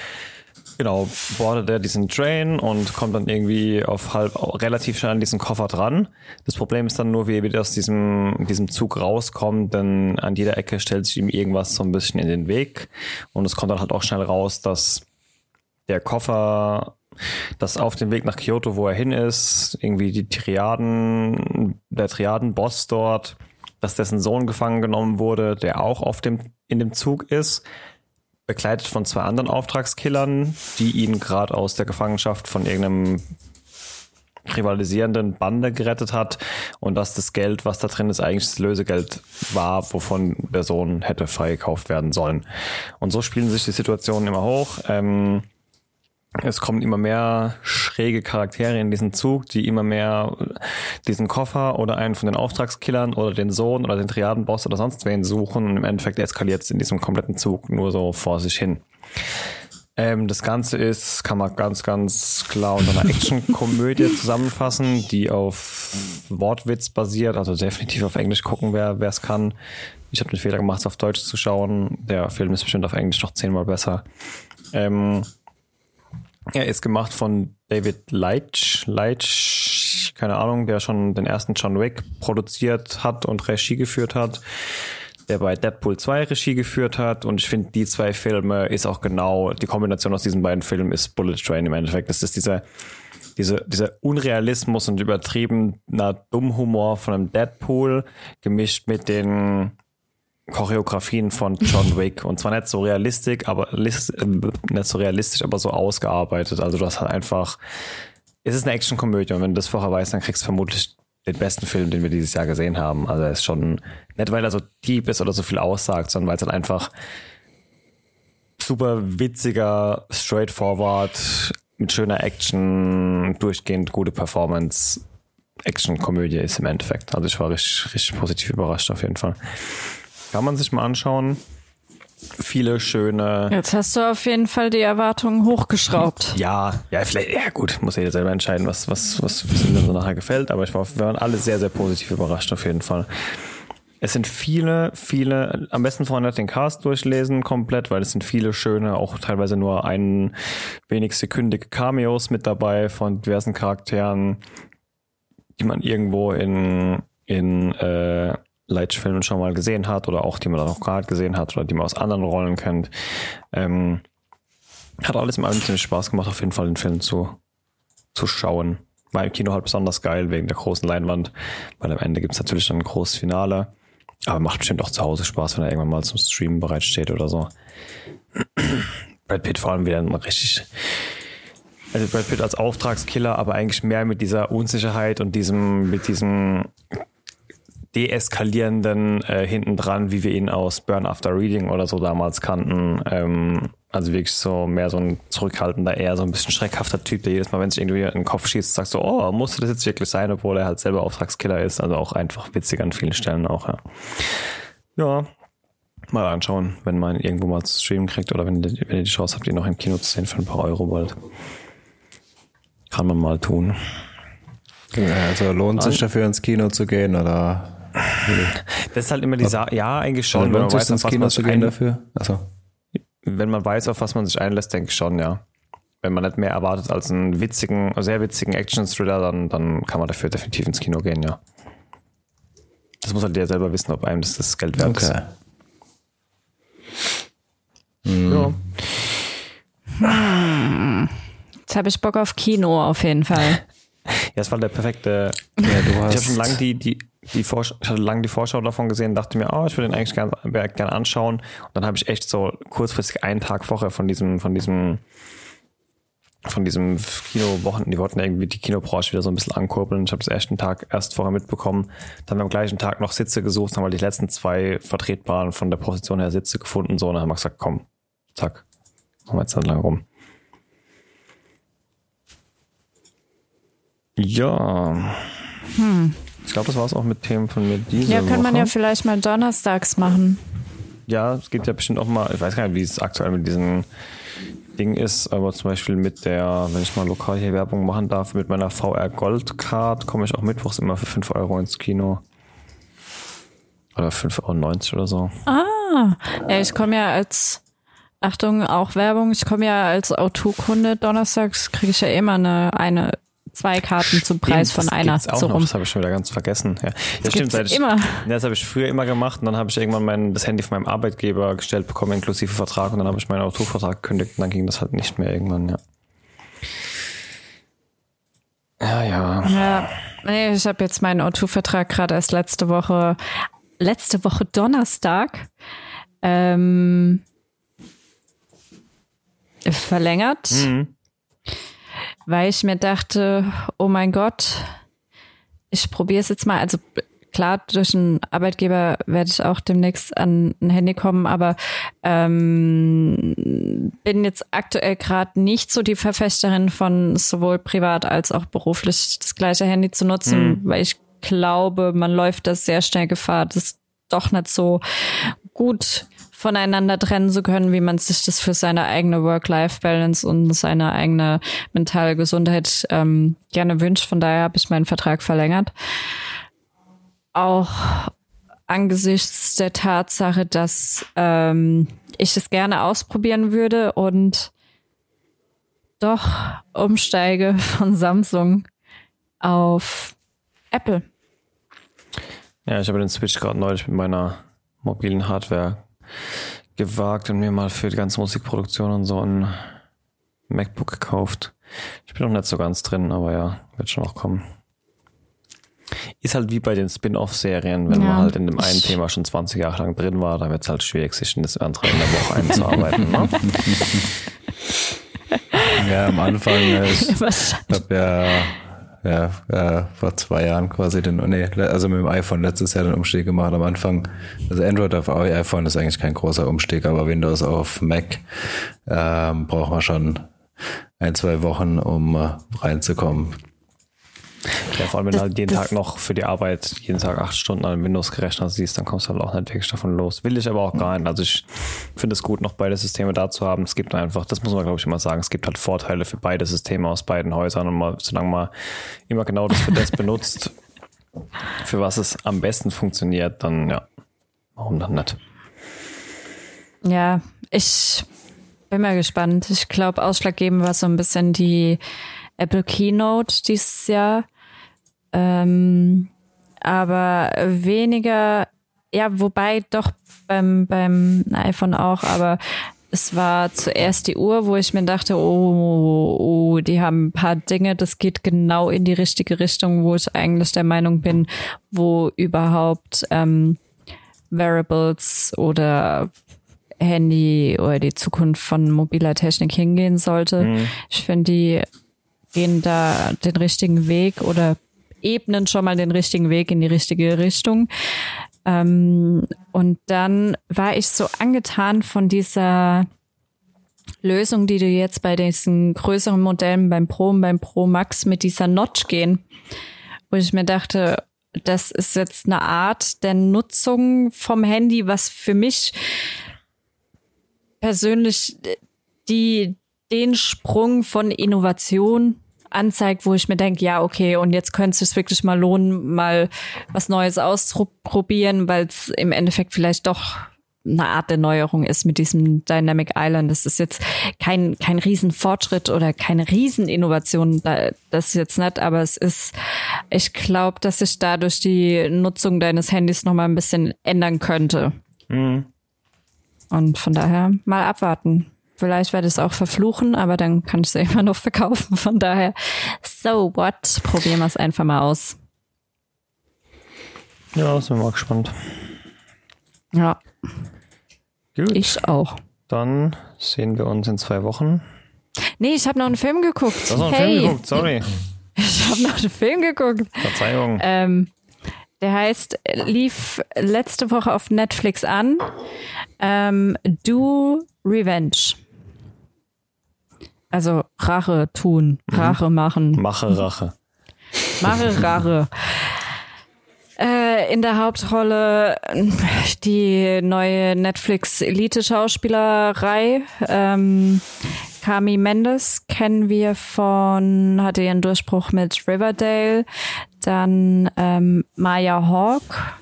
Speaker 3: genau, boardet er diesen Train und kommt dann irgendwie auf halb relativ schnell an diesen Koffer dran. Das Problem ist dann nur, wie er wieder aus diesem, diesem Zug rauskommt, denn an jeder Ecke stellt sich ihm irgendwas so ein bisschen in den Weg. Und es kommt dann halt auch schnell raus, dass der Koffer, dass auf dem Weg nach Kyoto, wo er hin ist, irgendwie die Triaden, der Triaden-Boss dort, dass dessen Sohn gefangen genommen wurde, der auch auf dem, in dem Zug ist begleitet von zwei anderen Auftragskillern, die ihn gerade aus der Gefangenschaft von irgendeinem rivalisierenden Bande gerettet hat und dass das Geld, was da drin ist, eigentlich das Lösegeld war, wovon der Sohn hätte freigekauft werden sollen. Und so spielen sich die Situationen immer hoch. Ähm, es kommen immer mehr schräge Charaktere in diesen Zug, die immer mehr diesen Koffer oder einen von den Auftragskillern oder den Sohn oder den Triadenboss oder sonst wen suchen und im Endeffekt eskaliert es in diesem kompletten Zug nur so vor sich hin. Ähm, das Ganze ist, kann man ganz, ganz klar unter einer Action-Komödie zusammenfassen, die auf Wortwitz basiert, also definitiv auf Englisch gucken, wer es kann. Ich habe den Fehler gemacht, es auf Deutsch zu schauen. Der Film ist bestimmt auf Englisch noch zehnmal besser. Ähm, er ist gemacht von David Leitch, Leitch, keine Ahnung, der schon den ersten John Wick produziert hat und Regie geführt hat, der bei Deadpool 2 Regie geführt hat. Und ich finde, die zwei Filme ist auch genau, die Kombination aus diesen beiden Filmen ist Bullet Train im Endeffekt. Das ist dieser, diese, dieser Unrealismus und übertriebener Dummhumor von einem Deadpool gemischt mit den Choreografien von John Wick und zwar nicht so realistisch, aber äh, nicht so realistisch, aber so ausgearbeitet. Also das hat einfach, es ist eine Actionkomödie und wenn du das vorher weißt, dann kriegst du vermutlich den besten Film, den wir dieses Jahr gesehen haben. Also er ist schon nicht, weil er so deep ist oder so viel aussagt, sondern weil es halt einfach super witziger, straightforward, mit schöner Action, durchgehend gute Performance, Action-Komödie ist im Endeffekt. Also ich war richtig, richtig positiv überrascht auf jeden Fall. Kann man sich mal anschauen. Viele schöne.
Speaker 2: Jetzt hast du auf jeden Fall die Erwartungen hochgeschraubt.
Speaker 3: Ja, ja, vielleicht, ja gut, muss jeder selber entscheiden, was, was, was, was ihm so nachher gefällt. Aber ich war, wir waren alle sehr, sehr positiv überrascht auf jeden Fall. Es sind viele, viele, am besten vorne den Cast durchlesen komplett, weil es sind viele schöne, auch teilweise nur ein wenig sekündige Cameos mit dabei von diversen Charakteren, die man irgendwo in, in äh, Leitch-Filmen schon mal gesehen hat oder auch die man auch gerade gesehen hat oder die man aus anderen Rollen kennt. Ähm, hat alles im allem ziemlich Spaß gemacht, auf jeden Fall den Film zu, zu schauen. War im Kino halt besonders geil wegen der großen Leinwand, weil am Ende gibt's natürlich dann ein großes Finale. Aber macht bestimmt auch zu Hause Spaß, wenn er irgendwann mal zum Streamen bereitsteht oder so. Brad Pitt vor allem wieder ein richtig, also Brad Pitt als Auftragskiller, aber eigentlich mehr mit dieser Unsicherheit und diesem, mit diesem deeskalierenden äh, hinten dran, wie wir ihn aus Burn After Reading oder so damals kannten. Ähm, also wirklich so mehr so ein zurückhaltender, eher so ein bisschen schreckhafter Typ, der jedes Mal, wenn sich irgendwie in den Kopf schießt, sagt so, oh, musste das jetzt wirklich sein, obwohl er halt selber Auftragskiller ist. Also auch einfach witzig an vielen Stellen auch, ja. Ja, mal anschauen, wenn man irgendwo mal zu streamen kriegt oder wenn, wenn ihr die Chance habt, ihn noch im Kino zu sehen für ein paar Euro bald. Kann man mal tun.
Speaker 1: Also lohnt sich dafür ins Kino zu gehen oder
Speaker 3: das ist halt immer die Sache, ja, eigentlich schon.
Speaker 1: Wenn man weiß, ins Kino zu gehen dafür?
Speaker 3: Achso. Wenn man weiß, auf was man sich einlässt, denke ich schon, ja. Wenn man nicht mehr erwartet als einen witzigen, sehr witzigen Action-Thriller, dann, dann kann man dafür definitiv ins Kino gehen, ja. Das muss halt der selber wissen, ob einem das, das Geld wert okay. ist. Okay.
Speaker 2: Hm. Ja. Hm. Jetzt habe ich Bock auf Kino auf jeden Fall.
Speaker 3: Ja, es war der perfekte. Ja, du hast ich habe schon lange die, die, die Vorschau, ich hatte lange die Vorschau davon gesehen, dachte mir, oh, ich würde den eigentlich gerne gern anschauen. Und dann habe ich echt so kurzfristig einen Tag vorher von diesem, von diesem, von diesem Kinowochen, die wollten irgendwie die Kinobranche wieder so ein bisschen ankurbeln. Ich habe das ersten Tag erst vorher mitbekommen. Dann am gleichen Tag noch Sitze gesucht, haben wir die letzten zwei vertretbaren von der Position her Sitze gefunden. So, und dann haben wir gesagt, komm, zack, machen wir jetzt dann lang rum. Ja. Hm. Ich glaube, das war es auch mit Themen von mir diese
Speaker 2: Ja, kann
Speaker 3: Woche.
Speaker 2: man ja vielleicht mal donnerstags machen.
Speaker 3: Ja, es gibt ja bestimmt auch mal, ich weiß gar nicht, wie es aktuell mit diesem Ding ist, aber zum Beispiel mit der, wenn ich mal lokal hier Werbung machen darf, mit meiner VR Gold Card komme ich auch mittwochs immer für 5 Euro ins Kino. Oder 5,90 Euro oder so.
Speaker 2: Ah, ja, ich komme ja als Achtung, auch Werbung. Ich komme ja als Auto-Kunde donnerstags, kriege ich ja immer eine, eine zwei Karten zum Preis von
Speaker 3: das
Speaker 2: einer.
Speaker 3: Auch
Speaker 2: so
Speaker 3: noch,
Speaker 2: rum.
Speaker 3: das habe ich schon wieder ganz vergessen. Ja, ja stimmt. Seit ich,
Speaker 2: immer.
Speaker 3: Das habe ich früher immer gemacht und dann habe ich irgendwann mein, das Handy von meinem Arbeitgeber gestellt bekommen, inklusive Vertrag und dann habe ich meinen Autovertrag gekündigt und dann ging das halt nicht mehr irgendwann, ja. Ja, ja.
Speaker 2: Ja, nee, ich habe jetzt meinen Autovertrag gerade erst letzte Woche, letzte Woche Donnerstag ähm, verlängert, weil ich mir dachte, oh mein Gott, ich probiere es jetzt mal. Also klar, durch einen Arbeitgeber werde ich auch demnächst an ein Handy kommen, aber ähm, bin jetzt aktuell gerade nicht so die Verfechterin von sowohl privat als auch beruflich das gleiche Handy zu nutzen, weil ich glaube, man läuft das sehr schnell Gefahr, das doch nicht so gut voneinander trennen zu können, wie man sich das für seine eigene Work-Life-Balance und seine eigene mentale Gesundheit ähm, gerne wünscht. Von daher habe ich meinen Vertrag verlängert. Auch angesichts der Tatsache, dass ähm, ich es gerne ausprobieren würde und doch umsteige von Samsung auf Apple.
Speaker 3: Ja, ich habe den Switch gerade neulich mit meiner mobilen Hardware gewagt und mir mal für die ganze Musikproduktion und so ein MacBook gekauft. Ich bin noch nicht so ganz drin, aber ja, wird schon noch kommen. Ist halt wie bei den Spin-off-Serien, wenn
Speaker 2: Ja.
Speaker 3: man halt in dem einen Thema schon 20 Jahre lang drin war, dann wird es halt schwierig, sich in das andere in der Woche einzuarbeiten. Ne?
Speaker 1: Ja, am Anfang, äh, ich habe ja, ja, ja, vor zwei Jahren quasi den, nee, also mit dem iPhone letztes Jahr den Umstieg gemacht. Am Anfang, also Android auf iPhone ist eigentlich kein großer Umstieg, aber Windows auf Mac ähm, braucht man schon ein, zwei Wochen, um äh, reinzukommen.
Speaker 3: Ja, vor allem, wenn
Speaker 2: Das-
Speaker 3: du halt jeden Tag noch für die Arbeit jeden Tag acht Stunden an Windows gerechnet siehst, dann kommst du halt auch nicht wirklich davon los. Will ich aber auch gar nicht. Also ich finde es gut, noch beide Systeme da zu haben. Es gibt einfach, das muss man glaube ich immer sagen, es gibt halt Vorteile für beide Systeme aus beiden Häusern und mal, solange man immer genau das für das benutzt, für was es am besten funktioniert, dann ja, warum dann nicht?
Speaker 2: Ja, ich bin mal gespannt. Ich glaube, ausschlaggebend war so ein bisschen die Apple Keynote dieses Jahr. Ähm, aber weniger, ja, wobei doch beim, beim iPhone auch, aber es war zuerst die Uhr, wo ich mir dachte, oh, oh, die haben ein paar Dinge, das geht genau in die richtige Richtung, wo ich eigentlich der Meinung bin, wo überhaupt ähm, Wearables oder Handy oder die Zukunft von mobiler Technik hingehen sollte. Ich finde, die gehen da den richtigen Weg oder ebnen schon mal den richtigen Weg in die richtige Richtung. Ähm, und dann war ich so angetan von dieser Lösung, die du jetzt bei diesen größeren Modellen beim Pro und beim Pro Max mit dieser Notch gehen, wo ich mir dachte, das ist jetzt eine Art der Nutzung vom Handy, was für mich persönlich die den Sprung von Innovation anzeigt, wo ich mir denke, ja, okay, und jetzt könnte es sich wirklich mal lohnen, mal was Neues auszuprobieren, weil es im Endeffekt vielleicht doch eine Art der Neuerung ist mit diesem Dynamic Island. Das ist jetzt kein, kein Riesenfortschritt oder keine Rieseninnovation, da- das ist jetzt nicht, aber es ist, ich glaube, dass sich dadurch die Nutzung deines Handys nochmal ein bisschen ändern könnte. Und von daher mal abwarten. Vielleicht werde ich es auch verfluchen, aber dann kann ich es ja immer noch verkaufen. Von daher, so what? Probieren wir es einfach mal aus.
Speaker 3: Ja, sind wir mal gespannt.
Speaker 2: Ja,
Speaker 3: Gut,
Speaker 2: ich auch.
Speaker 3: dann sehen wir uns in zwei Wochen.
Speaker 2: Nee, ich habe noch einen Film geguckt.
Speaker 3: Du hast noch einen
Speaker 2: hey,
Speaker 3: Film geguckt, sorry.
Speaker 2: ich habe noch einen Film geguckt.
Speaker 3: Verzeihung.
Speaker 2: Ähm, der heißt, lief letzte Woche auf Netflix an. Ähm, Do Revenge. Also Rache tun, Rache machen.
Speaker 3: Mache Rache.
Speaker 2: Mache Rache. Äh, in der Hauptrolle die neue Netflix Elite-Schauspielerei. Ähm, Kami Mendes kennen wir von, hatte ihren Durchbruch mit Riverdale. Dann ähm, Maya Hawk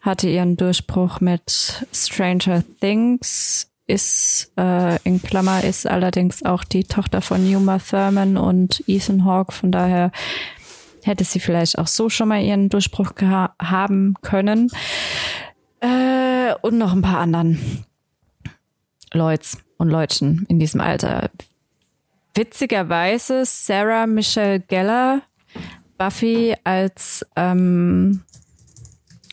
Speaker 2: hatte ihren Durchbruch mit Stranger Things ist, äh, in Klammer, ist allerdings auch die Tochter von Yuma Thurman und Ethan Hawke. Von daher hätte sie vielleicht auch so schon mal ihren Durchbruch haben können. Äh, und noch ein paar anderen Leuts und Leutchen in diesem Alter. Witzigerweise Sarah Michelle Geller, Buffy als ähm,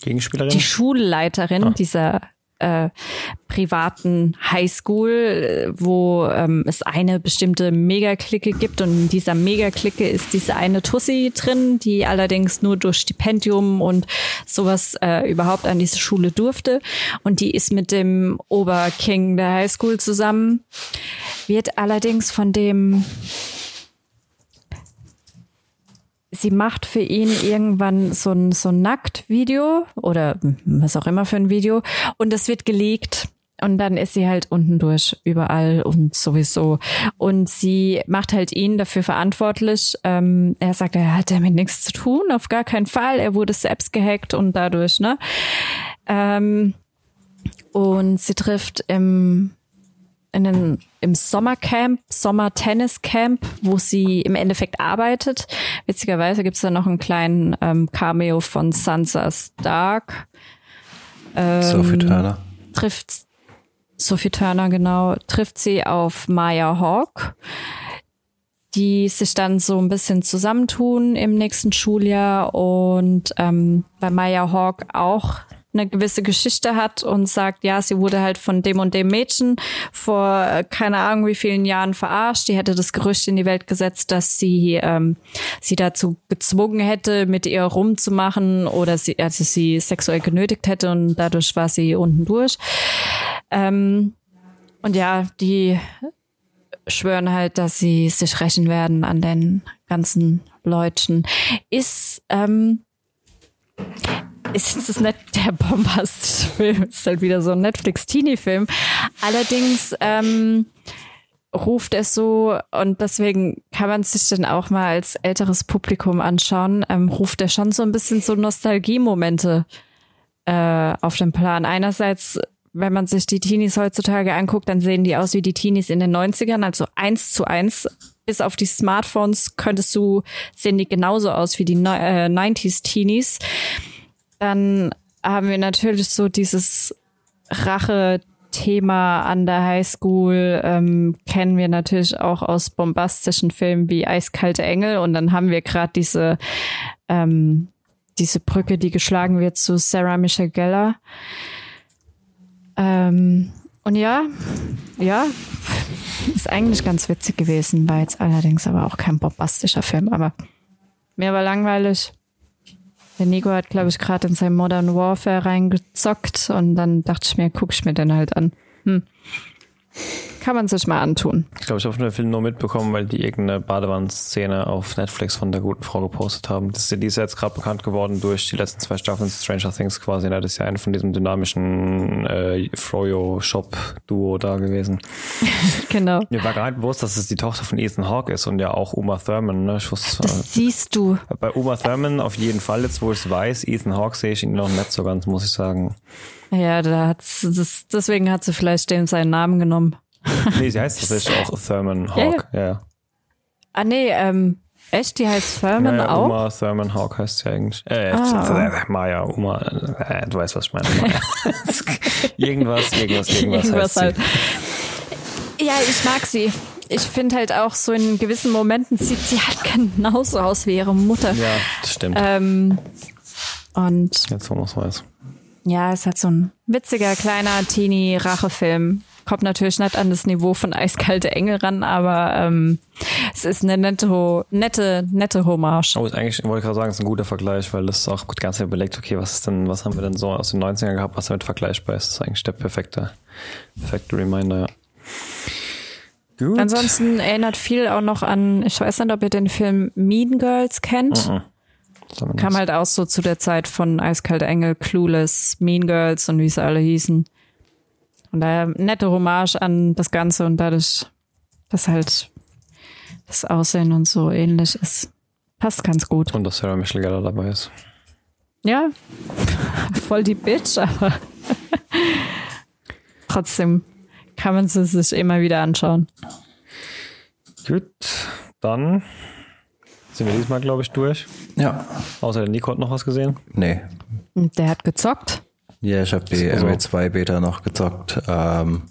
Speaker 3: Gegenspielerin?
Speaker 2: Die Schulleiterin ah. dieser äh, privaten Highschool, wo ähm, es eine bestimmte Megaklicke gibt und in dieser Megaklicke ist diese eine Tussi drin, die allerdings nur durch Stipendium und sowas äh, überhaupt an diese Schule durfte. Und die ist mit dem Oberking der Highschool zusammen, wird allerdings von dem sie macht für ihn irgendwann so ein, so ein Nacktvideo oder was auch immer für ein Video und das wird geleakt. Und dann ist sie halt unten durch, überall und sowieso. Und sie macht halt ihn dafür verantwortlich. Ähm, er sagt, er hat damit nichts zu tun, auf gar keinen Fall. Er wurde selbst gehackt und dadurch, ne? Ähm, und sie trifft im in den, im Sommercamp, Sommer-Tennis-Camp, wo sie im Endeffekt arbeitet. Witzigerweise gibt's da noch einen kleinen ähm, Cameo von Sansa Stark.
Speaker 1: Ähm, Sophie Turner.
Speaker 2: Trifft Sophie Turner, genau, trifft sie auf Maya Hawk, die sich dann so ein bisschen zusammentun im nächsten Schuljahr und ähm, bei Maya Hawk auch eine gewisse Geschichte hat und sagt, ja, sie wurde halt von dem und dem Mädchen vor äh, keine Ahnung wie vielen Jahren verarscht. Die hätte das Gerücht in die Welt gesetzt, dass sie ähm, sie dazu gezwungen hätte, mit ihr rumzumachen oder sie, also sie sexuell genötigt hätte und dadurch war sie unten durch. Ähm, und ja, die schwören halt, dass sie sich rächen werden an den ganzen Leuten. Ist ähm, ist es nicht der bombastische Film, ist halt wieder so ein Netflix-Teenie-Film. Allerdings ähm, ruft es so, und deswegen kann man sich dann auch mal als älteres Publikum anschauen, ähm, ruft er schon so ein bisschen so Nostalgie-Momente äh, auf den Plan. Einerseits wenn man sich die Teenies heutzutage anguckt, dann sehen die aus wie die Teenies in den 90ern, also eins zu eins. Bis auf die Smartphones könntest du, sehen die genauso aus wie die äh, 90s Teenies. Dann haben wir natürlich so dieses Rache-Thema an der Highschool, ähm, kennen wir natürlich auch aus bombastischen Filmen wie Eiskalte Engel. Und dann haben wir gerade diese, ähm, diese Brücke, die geschlagen wird zu Sarah Michelle Geller. Ähm, und ja, ja, ist eigentlich ganz witzig gewesen, war jetzt allerdings aber auch kein bombastischer Film, aber mir war langweilig. Der Nico hat, glaube ich, gerade in sein Modern Warfare reingezockt und dann dachte ich mir, guck ich mir den halt an. Hm. Kann man sich mal antun.
Speaker 3: Ich glaube, ich habe den Film nur mitbekommen, weil die irgendeine Badewannenszene auf Netflix von der guten Frau gepostet haben. Das ist, die ist jetzt gerade bekannt geworden durch die letzten zwei Staffeln Stranger Things quasi. Das ist ja eine von diesem dynamischen äh, Froyo-Shop-Duo da gewesen.
Speaker 2: genau.
Speaker 3: Mir war gar nicht bewusst, dass es die Tochter von Ethan Hawke ist und ja auch Uma Thurman. Ne? Ich wusste,
Speaker 2: das äh, siehst du.
Speaker 3: Bei Uma Thurman auf jeden Fall, jetzt wo ich es weiß, Ethan Hawke sehe ich ihn noch nicht so ganz, muss ich sagen.
Speaker 2: Ja, da hat's, das, deswegen hat sie vielleicht den seinen Namen genommen.
Speaker 3: Nee, sie heißt tatsächlich auch Thurman Hawk, ja. ja.
Speaker 2: Ah, nee, ähm, echt? Die heißt Thurman ja, ja, auch?
Speaker 3: Uma Thurman Hawk heißt sie eigentlich. Äh, ah. äh, Maya, Uma, äh, du weißt, was ich meine. irgendwas, irgendwas, irgendwas, irgendwas heißt halt.
Speaker 2: sie. Ja, ich mag sie. Ich finde halt auch so in gewissen Momenten sieht sie halt genauso aus wie ihre Mutter.
Speaker 3: Ja, das stimmt.
Speaker 2: Ähm, und
Speaker 3: jetzt, wo man es weiß.
Speaker 2: Ja, es hat so ein witziger, kleiner Teenie-Rachefilm. Kommt natürlich nicht an das Niveau von Eiskalte Engel ran, aber ähm, es ist eine nette, nette, nette Hommage.
Speaker 3: Oh, ist eigentlich, wollte ich gerade sagen, es ist ein guter Vergleich, weil das auch gut ganz überlegt, okay, was ist denn, was haben wir denn so aus den 90ern gehabt, was damit vergleichbar ist. Das ist eigentlich der perfekte, perfekte Reminder, ja.
Speaker 2: Gut. Ansonsten erinnert viel auch noch an, ich weiß nicht, ob ihr den Film Mean Girls kennt. Mhm. Kam halt auch so zu der Zeit von Eiskalte Engel, Clueless, Mean Girls und wie sie alle hießen. Und daher nette Hommage an das Ganze und dadurch, dass halt das Aussehen und so ähnlich ist. Passt ganz gut.
Speaker 3: Und dass Sarah Michelle Gellar dabei ist.
Speaker 2: Ja, voll die Bitch, aber trotzdem kann man sie sich immer wieder anschauen.
Speaker 3: Gut, dann sind wir diesmal, glaube ich, durch.
Speaker 1: Ja.
Speaker 3: Außer der Nico hat noch was gesehen.
Speaker 1: Nee.
Speaker 2: Der hat gezockt.
Speaker 1: Ja, ich habe die
Speaker 3: Also-
Speaker 1: MW2 Beta noch gezockt. Ähm,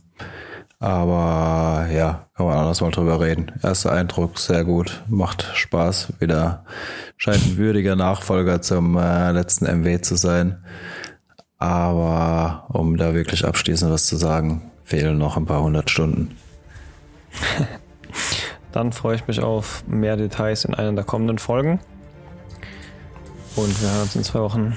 Speaker 1: aber ja, kann man anders mal drüber reden. Erster Eindruck, sehr gut. Macht Spaß. Wieder scheint ein würdiger Nachfolger zum äh, letzten MW zu sein. Aber um da wirklich abschließend was zu sagen, fehlen noch ein paar hundert Stunden.
Speaker 3: Dann freue ich mich auf mehr Details in einer der kommenden Folgen. Und wir hören uns in zwei Wochen.